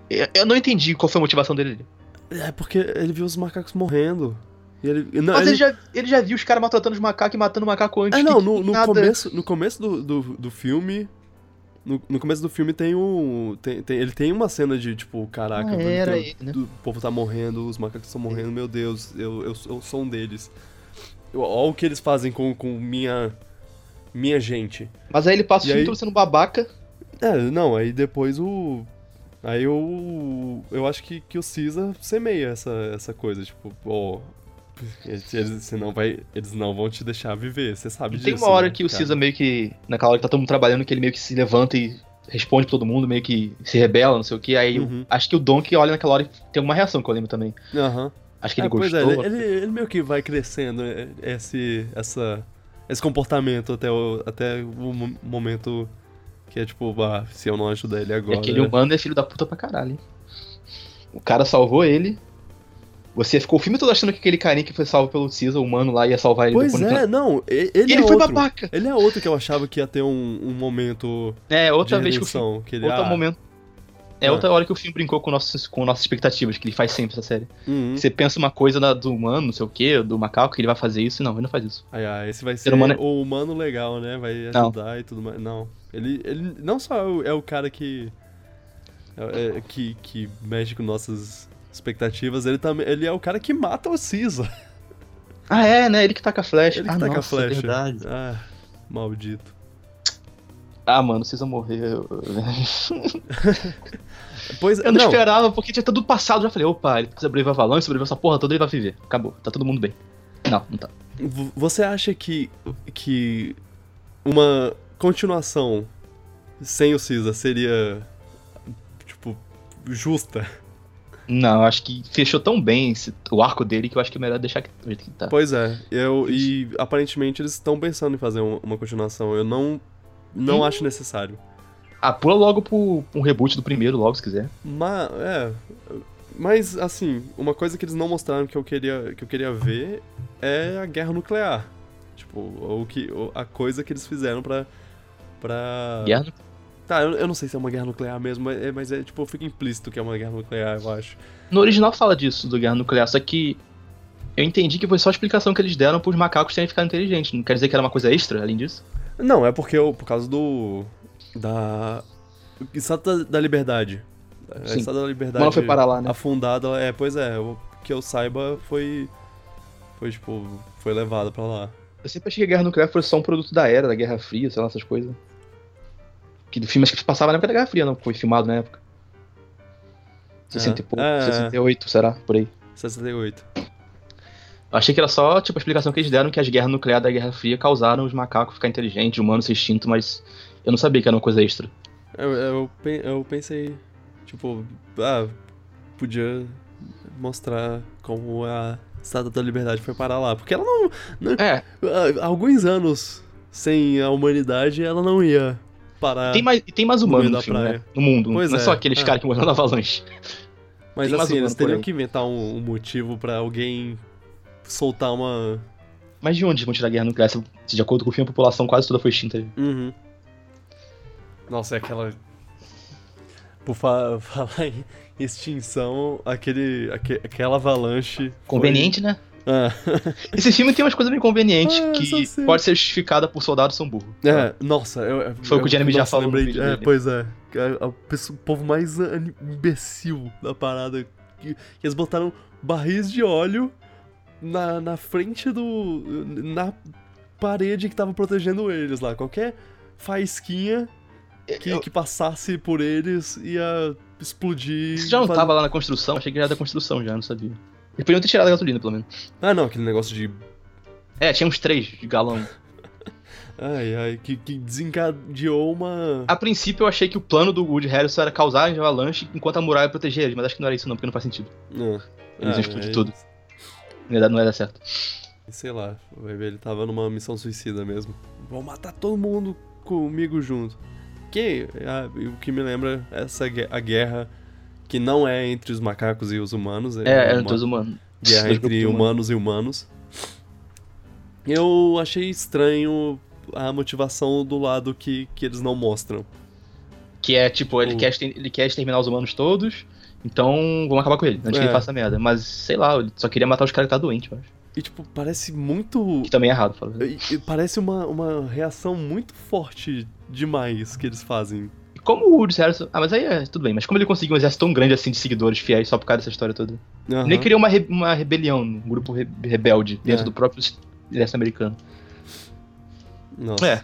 Eu, eu não entendi qual foi a motivação dele. É porque ele viu os macacos morrendo. Ele, não, Mas ele... ele... já, ele já viu os caras maltratando os macacos e matando o macaco antes. É, não, no, no começo, no começo do, do, do filme. No, no, começo do filme tem um. Tem, tem, ele tem uma cena de tipo, caraca, ah, era ele, né? o povo tá morrendo, os macacos estão morrendo, meu Deus, eu, eu, eu sou um deles. Olha o que eles fazem com, com minha. Minha gente. Mas aí ele passa e o filme aí... todo sendo babaca. É, não, aí depois o. Aí eu. Eu acho que, que o Cisa semeia essa, essa coisa, tipo, ó. Eles, senão vai, eles não vão te deixar viver, você sabe e disso. Tem uma hora né, que o Cisa meio que. Naquela hora que tá todo mundo trabalhando, que ele meio que se levanta e responde pra todo mundo, meio que se rebela, não sei o que. Aí uhum. eu, acho que o Donkey olha naquela hora e tem uma reação que eu lembro também. Aham. Uhum. Acho que ele é, gostou. Pois é, ele, ele, meio que vai crescendo é, esse, essa, esse comportamento até o, até o momento que é tipo, ah, se eu não ajudar ele agora. E aquele humano é filho da puta pra caralho, hein? O cara salvou ele. Você ficou o filme todo achando que aquele carinha que foi salvo pelo Caesar, humano lá, ia salvar ele Pois é, não, ele, ele é foi outro. babaca. Ele é outro que eu achava que ia ter um, um momento. É, outra vez que o filme. Que ele, outro ah, momento é ah. outra hora que o filme brincou com, nossos, com nossas expectativas, que ele faz sempre essa série. Uhum. Você pensa uma coisa da, do humano, não sei o que, do macaco, que ele vai fazer isso, não, ele não faz isso. Ai, ai, esse vai ser humano é... o humano legal, né? Vai ajudar não. e tudo mais. Não. Ele, ele não só é o, é o cara que, é, é, que. que mexe com nossas expectativas, ele também. Ele é o cara que mata o Cisa. Ah, é, né? Ele que taca a flecha. Ele que ah, taca nossa, a flecha. Verdade. Ah, maldito. Ah, mano, Cisa morreu. Pois, eu não, não, esperava, porque tinha tudo passado. Já falei, opa, ele sobrevive a Avalanche, sobrevive essa porra toda, ele vai viver. Acabou, tá todo mundo bem. Não, não tá. Você acha que, que uma continuação sem o Cisa seria, tipo, justa? Não, eu acho que fechou tão bem esse, o arco dele que eu acho que é melhor deixar jeito que tá. Pois é, eu, e aparentemente eles estão pensando em fazer uma, uma continuação. Eu não não acho necessário. Ah, pula logo pro um reboot do primeiro, logo, se quiser. Mas, é. Mas, assim, uma coisa que eles não mostraram que eu queria, que eu queria ver é a guerra nuclear. Tipo, o que, a coisa que eles fizeram pra. pra... Guerra Tá, eu, eu, não sei se é uma guerra nuclear mesmo, mas é, mas é tipo, fica implícito que é uma guerra nuclear, eu acho. No original fala disso, do guerra nuclear, só que eu entendi que foi só a explicação que eles deram pros macacos terem ficado inteligentes. Não quer dizer que era uma coisa extra, além disso? Não, é porque eu, por causa do. Da. Estado da, da Liberdade. Sim. Estado da Liberdade. Foi para lá, né? Afundada, é, pois é. O que eu saiba foi. Foi, tipo. Foi levada pra lá. Eu sempre achei que a Guerra Nuclear fosse só um produto da era, da Guerra Fria, sei lá, essas coisas. Que do filme acho que passava na época da Guerra Fria, não? Foi filmado na época. 60 é. e pouco, é, 68, será? Por aí. 68. Eu achei que era só, tipo, a explicação que eles deram que as guerras nucleares da Guerra Fria causaram os macacos ficar inteligentes, humanos ser extintos, mas eu não sabia que era uma coisa extra. Eu, eu, eu pensei, tipo, ah, podia mostrar como a Estátua da Liberdade foi parar lá. Porque ela não. não é. Alguns anos sem a humanidade, ela não ia parar. Tem mais, tem mais humanos no, filme, né? no mundo. Pois não é, é só aqueles é. caras que morreram na avalanche. Mas tem assim, eles teriam que inventar um, um motivo para alguém soltar uma. Mas de onde vão tirar a guerra nuclear? De acordo com o filme, a população quase toda foi extinta. Uhum. Nossa, é aquela. Por fa falar em extinção, aquele, aqu aquela avalanche. Conveniente, foi... né? Ah. Esse filme tem umas coisas bem convenientes ah, que pode ser justificada por soldados são burros. É, nossa, eu, foi o que o Jeremy já falou. Lembrei, é, dele. pois é. é o povo mais imbecil da parada. Que, que eles botaram barris de óleo na, na frente do. na parede que tava protegendo eles lá. Qualquer faísquinha que, eu... que passasse por eles ia explodir. Isso já não fazer... tava lá na construção? Achei que já era da construção já, não sabia. Eles podiam ter tirado a gasolina, pelo menos. Ah, não, aquele negócio de. É, tinha uns três de galão. ai, ai, que, que desencadeou uma. A princípio eu achei que o plano do Woody Harrison era causar a avalanche enquanto a muralha proteger eles, mas acho que não era isso não, porque não faz sentido. Não. Eles ah, iam explodir é tudo. Na verdade não ia dar certo. Sei lá, ele tava numa missão suicida mesmo. Vou matar todo mundo comigo junto. Que a, o que me lembra essa a guerra que não é entre os macacos e os humanos. É, é, é entre os humanos. Guerra entre humanos e humanos. Eu achei estranho a motivação do lado que, que eles não mostram. Que é tipo, ele, o... quer, ele quer exterminar os humanos todos, então vamos acabar com ele, antes é. que ele faça merda. Mas sei lá, ele só queria matar os caras que tá doentes, eu acho. E tipo, parece muito. Que também é errado, falando. Parece uma, uma reação muito forte demais que eles fazem como o Woody Harrison. Ah, mas aí é tudo bem. Mas como ele conseguiu um exército tão grande assim de seguidores fiéis só por causa dessa história toda? Uhum. Nem criou uma, re uma rebelião, um grupo re rebelde dentro é. do próprio exército americano. Nossa. É.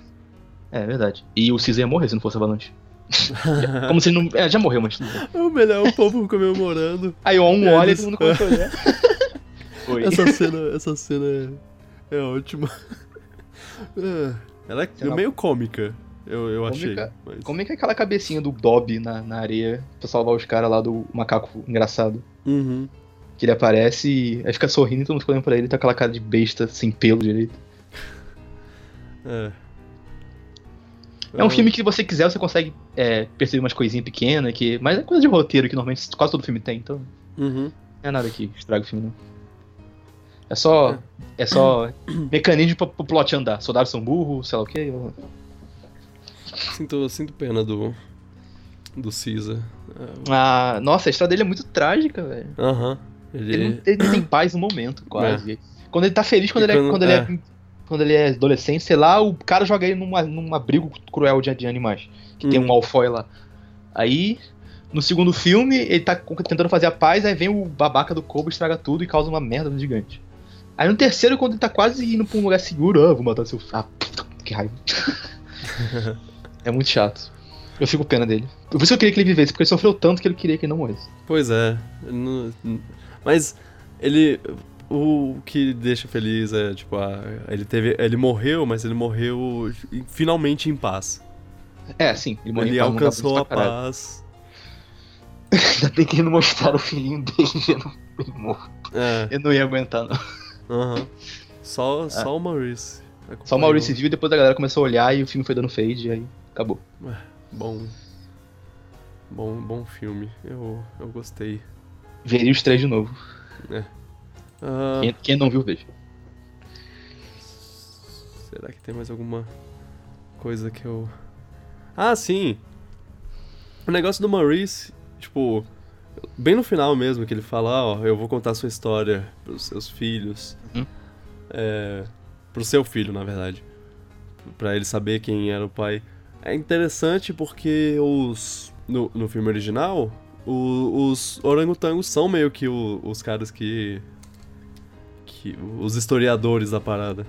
É verdade. E o Caesar ia morrer se não fosse Avalanche. Como se ele não. É, já morreu, mas. É o melhor, o povo comemorando. Aí um é, olha e todo mundo começou a olhar. Essa cena, essa cena é, é ótima. É, ela é meio cômica. Eu, eu achei. Mas... Como é que é aquela cabecinha do Dobby na, na areia pra salvar os caras lá do macaco engraçado? Uhum. Que ele aparece e aí fica sorrindo e todo mundo olhando pra ele tá aquela cara de besta sem pelo direito. É. É um filme que se você quiser, você consegue é, perceber umas coisinhas pequenas, que... mas é coisa de roteiro que normalmente quase todo filme tem, então. Uhum. Não é nada que estraga o filme, não. É só. É, é só mecanismo pro, pro plot andar. Soldados são burros, sei lá o quê. Sinto, sinto pena do. Do Caesar. Ah, nossa, a história dele é muito trágica, velho. Aham. Uhum. Ele... Ele, não, ele não tem paz no momento, quase. É. Quando ele tá feliz, quando, ele, é, quando, ele é, é, quando ele é adolescente, sei lá, o cara joga ele numa, num abrigo cruel de, de animais. Que hum. tem um malfoy lá. Aí, no segundo filme, ele tá tentando fazer a paz, aí vem o babaca do Kobo, estraga tudo e causa uma merda gigante. Aí no terceiro, quando ele tá quase indo pra um lugar seguro, ah, vou matar seu. Ah, que raiva. É muito chato. Eu fico pena dele. Por isso eu queria que ele vivesse, porque ele sofreu tanto que ele queria que ele não morresse. Pois é. Mas ele. O que deixa feliz é, tipo, ele teve. Ele morreu, mas ele morreu finalmente em paz. É, sim. Ele, morreu ele alcançou a paz. Ainda bem que ele não mostraram o filhinho dele vendo morto. É. Eu não ia aguentar, não. Uhum. Só, é. só o Maurice. Só o Maurice viu e depois a galera começou a olhar e o filme foi dando fade e aí acabou. É, bom. Bom, bom filme. Eu, eu gostei. Veria os três de novo. É. Uh... Quem, quem, não viu, veja. Será que tem mais alguma coisa que eu. Ah, sim! O negócio do Maurice, tipo, bem no final mesmo, que ele fala, ó, eu vou contar sua história pros seus filhos. Uhum. É, pro seu filho, na verdade. para ele saber quem era o pai. É interessante porque os. No, no filme original, o, os orangotangos são meio que o, os caras que. que. os historiadores da parada.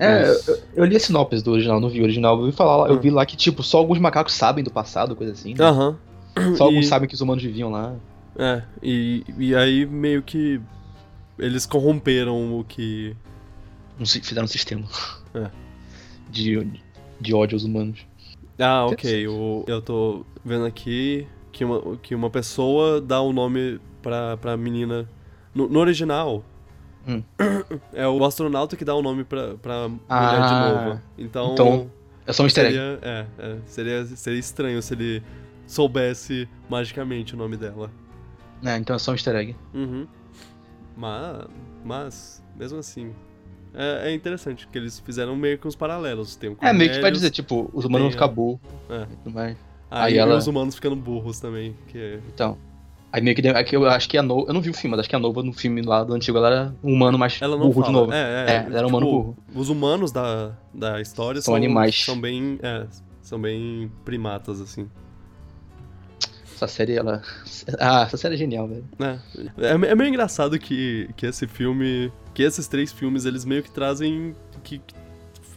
É, os... eu, eu, li a sinopse do original, não vi o original, eu vi falar, eu vi lá que, tipo, só alguns macacos sabem do passado, coisa assim. Né? Aham. Só e... alguns sabem que os humanos viviam lá. É, e, e aí meio que eles corromperam o que. Fizeram um sistema. É. De, de ódio aos humanos. Ah, ok. O, eu tô vendo aqui que uma, que uma pessoa dá o um nome pra, pra menina. No, no original, hum. é o astronauta que dá o um nome pra, pra ah, mulher de novo. Então. Então, é só um easter seria, é, é, seria, seria estranho se ele soubesse magicamente o nome dela. É, então é só um easter egg. Uhum. Mas, mas, mesmo assim, é, é, interessante, que eles fizeram meio que uns paralelos. Tem o é, meio que vai dizer, tipo, os humanos vão ficar burros. É. Aí, aí ela... os humanos ficando burros também. Que... É então. Aí meio que, aqui eu acho que a Nova. Eu não vi o filme, mas acho que a Nova no filme lá do antigo ela era um humano mais ela burro fala. de novo. É, é, é ela era um humano tipo, burro. Os humanos da, da história são, são animais. São bem. É, são bem primatas, assim. Essa série, ela. Ah, essa série é genial, velho. É. É, é meio engraçado que, que esse filme. Que esses três filmes, eles meio que trazem. Que,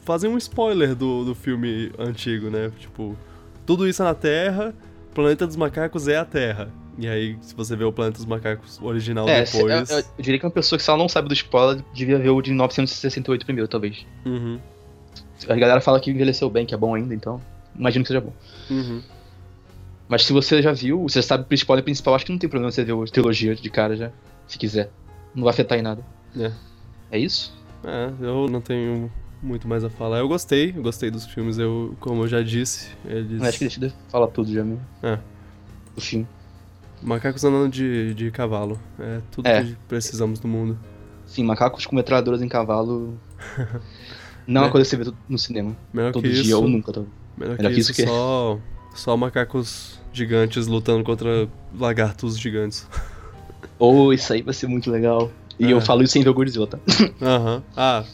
fazem um spoiler do, do filme antigo, né? Tipo, tudo isso é na Terra, o planeta dos macacos é a Terra. E aí, se você vê o Planeta dos Macacos original é, depois. Eu, eu, diria que uma pessoa que se ela não sabe do spoiler, devia ver o de 1968 primeiro, talvez. Uhum. A galera fala que envelheceu bem, que é bom ainda, então. Imagino que seja bom. Uhum. Mas se você já viu, você sabe o spoiler principal, acho que não tem problema você ver a trilogia de cara já, se quiser. Não vai afetar em nada. É. É isso? É, eu não tenho muito mais a falar. Eu gostei, eu gostei dos filmes, eu, como eu já disse, eles. Acho que deixa eu falar tudo já mesmo. É. Do filme. Macacos andando de, de cavalo. É tudo é. que precisamos do mundo. Sim, macacos com metralhadoras em cavalo. Não é uma coisa que você vê no cinema. Melhor todo que dia isso, ou nunca. Tô... Melhor, melhor que, isso, que só, só macacos gigantes lutando contra lagartos gigantes. Ou oh, isso aí vai ser muito legal. E é. eu falo isso sem ver o Godzilla, tá? Aham. Uhum. Ah,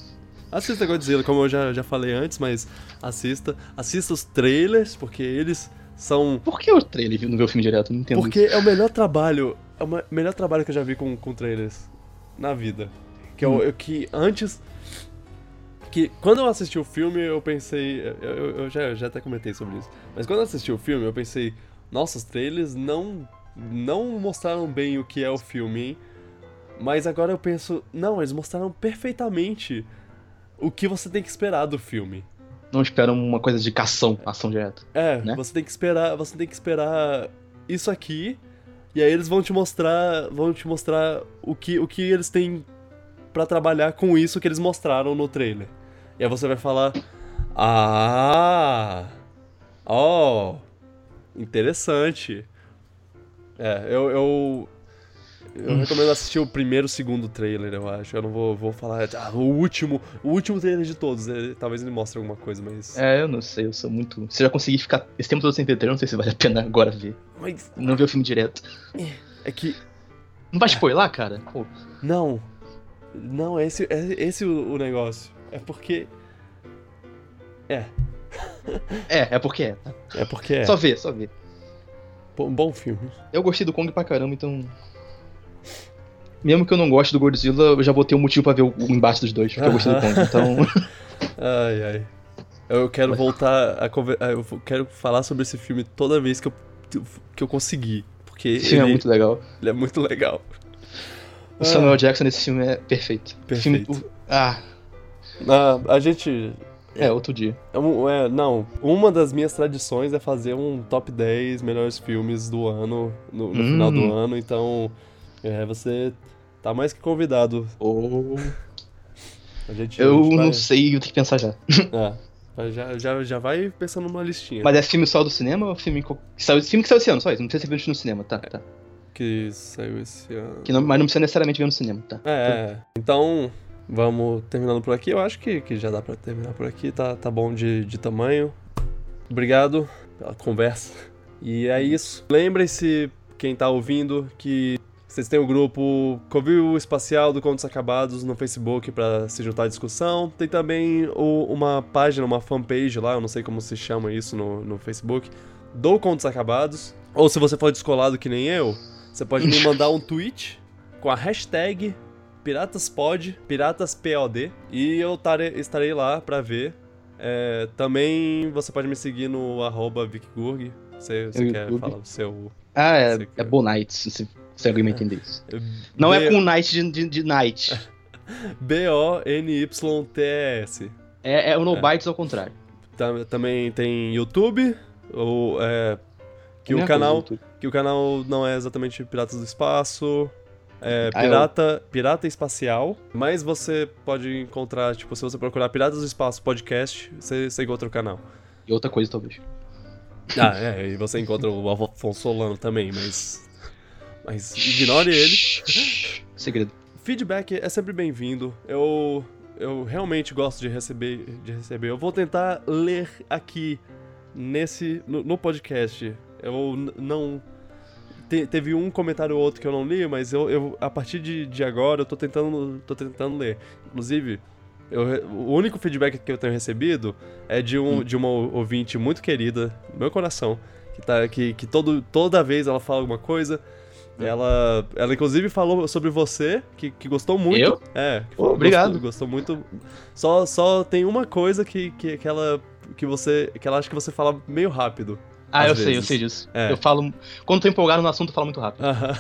assista Godzilla, como eu já, já falei antes, mas assista. Assista os trailers, porque eles são. Por que o trailer não vê o filme direto? Não entendo. Porque é o melhor trabalho. É o melhor trabalho que eu já vi com, com trailers na vida. Que, hum. eu, que antes. Que quando eu assisti o filme, eu pensei. Eu, eu já, eu já até comentei sobre isso. Mas quando eu assisti o filme, eu pensei. Nossa, os trailers não. Não mostraram bem o que é o filme, hein? Mas agora eu penso. Não, eles mostraram perfeitamente o que você tem que esperar do filme não esperam uma coisa de cação, ação direta. É, né? você tem que esperar, você tem que esperar isso aqui, e aí eles vão te mostrar, vão te mostrar o que, o que eles têm para trabalhar com isso que eles mostraram no trailer. E aí você vai falar: "Ah! Ó, oh, interessante". É, eu, eu eu recomendo assistir o primeiro o segundo trailer, eu acho. Eu não vou, vou falar ah, o último, o último trailer de todos. É, talvez ele mostre alguma coisa, mas. É, eu não sei, eu sou muito. Se eu já consegui ficar esse tempo todo sem ver trailer, não sei se vale a pena agora ver. Mas. Não ver o filme direto. É que. Não vai spoiler, cara? Pô. Não. Não, esse é esse o, o negócio. É porque. É. é, é porque é. É porque é. Só ver, só ver. Bom filme. Eu gostei do Kong pra caramba, então mesmo que eu não goste do Godzilla, eu já botei um motivo pra ver o, embate dos dois, porque eu gostei do Kong, então... ai, ai. Eu quero voltar a conversar. Eu quero falar sobre esse filme toda vez que eu, que eu conseguir. Porque esse filme é muito legal. Ele é muito legal. O ah. Samuel Jackson nesse filme é perfeito. Perfeito. Filme, ah. ah. A gente. É, outro dia. É, é, não, uma das minhas tradições é fazer um top 10 melhores filmes do ano, no, no hum. final do ano, então é, você Tá mais que convidado. Gente, eu não sei, eu tenho que pensar já. É. Já, já, já vai pensando numa listinha. Mas é filme só do cinema ou filme saiu, filme que saiu esse ano, só isso? Não precisa ser visto no cinema, tá? tá. Que saiu esse ano. Que não, mas não precisa necessariamente ver no cinema, tá? É, então vamos terminando por aqui. Eu acho que, que já dá pra terminar por aqui, tá, tá bom de, de tamanho. Obrigado pela conversa. E é isso. Lembrem-se, quem tá ouvindo, que vocês têm o grupo Covil Espacial do Contos Acabados no Facebook para se juntar à discussão. Tem também o, uma página, uma fanpage lá, eu não sei como se chama isso no, no Facebook, do Contos Acabados. Ou se você for descolado que nem eu, você pode me mandar um tweet com a hashtag PiratasPod, PiratasPOD, e eu tare, estarei lá para ver. É, também você pode me seguir no arroba VicGurg. Você, você quer YouTube. falar o seu. Ah, é, é Bonites. Se alguém me entender isso. Não B... é com Night de, de, de Night. B-O-N-Y-T-S. É, é o No é. Bytes ao contrário. Também tem YouTube, ou, é, que, o canal, que o canal não é exatamente Piratas do Espaço, é ah, pirata, pirata Espacial, mas você pode encontrar, tipo, se você procurar Piratas do Espaço Podcast, você, você encontra o canal. E outra coisa, talvez. Ah, é, e você encontra o Afonso Solano também, mas mas ignore ele. Segredo. Feedback é sempre bem-vindo. Eu eu realmente gosto de receber, de receber. Eu vou tentar ler aqui nesse no, no podcast. Eu não te, teve um comentário ou outro que eu não li, mas eu, eu a partir de, de agora eu tô tentando tô tentando ler. Inclusive, eu, o único feedback que eu tenho recebido é de, um, hum. de uma ouvinte muito querida, meu coração, que, tá, que, que todo, toda vez ela fala alguma coisa. Hum. Ela, ela inclusive falou sobre você, que, que gostou muito. Eu? É. Pô, obrigado. Gostou, gostou, muito. Só, só tem uma coisa que, que, que ela que você que ela acha que você fala meio rápido. Ah, eu vezes. sei, eu sei disso. É. Eu falo. Quando tô empolgado no assunto, eu falo muito rápido. -huh.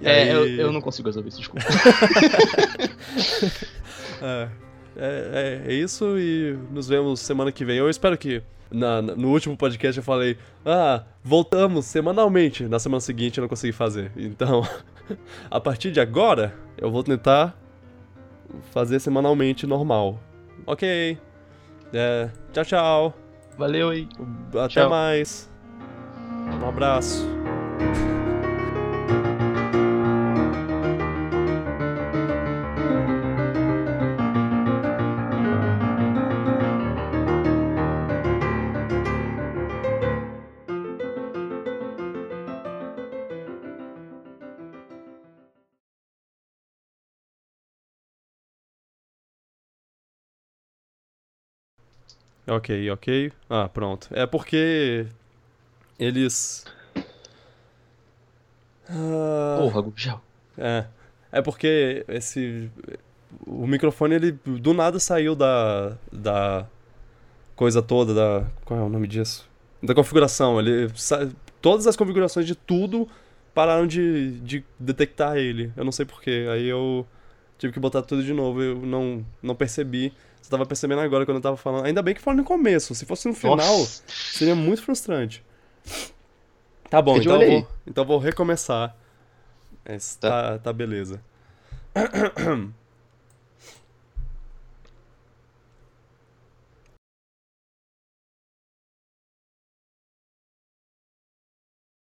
É, aí... eu, eu não consigo resolver isso, desculpa. é. É, é, é, isso e nos vemos semana que vem. Eu espero que na, no último podcast eu falei, ah, voltamos semanalmente. Na semana seguinte eu não consegui fazer. Então, a partir de agora, eu vou tentar fazer semanalmente normal. Ok. É, tchau, tchau. Valeu aí. Até tchau. mais. Um abraço. Ok, ok. Ah, pronto. É porque eles. Ah, Porra, Gugel. É. É porque esse. O microfone, ele do nada saiu da. da coisa toda, da. Qual é o nome disso? Da configuração. Ele. Todas as configurações de tudo pararam de, de detectar ele. Eu não sei porquê. Aí eu tive que botar tudo de novo. Eu não, não percebi. Você tava percebendo agora quando eu tava falando. Ainda bem que foi no começo. Se fosse no final, Nossa. seria muito frustrante. Tá bom, então eu, vou, então vou recomeçar. Esse, tá. tá, tá beleza.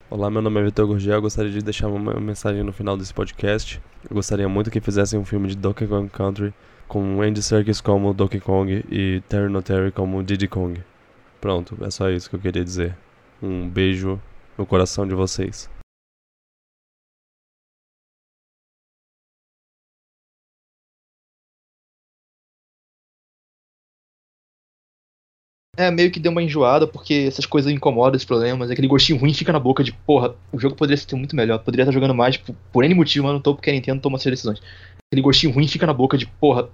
Olá, meu nome é Vitor Gurgel. Eu gostaria de deixar uma mensagem no final desse podcast. Eu gostaria muito que fizessem um filme de Donkey Kong Country com Andy Serkis como Donkey Kong e Terry Notary como Diddy Kong. Pronto, é só isso que eu queria dizer. Um beijo no coração de vocês. É, meio que deu uma enjoada, porque essas coisas incomodam, esses problemas. Aquele gostinho ruim fica na boca de, porra, o jogo poderia ser muito melhor. Poderia estar jogando mais por, por N motivo, mas não tô porque a Nintendo toma essas decisões. Aquele gostinho ruim fica na boca de, porra,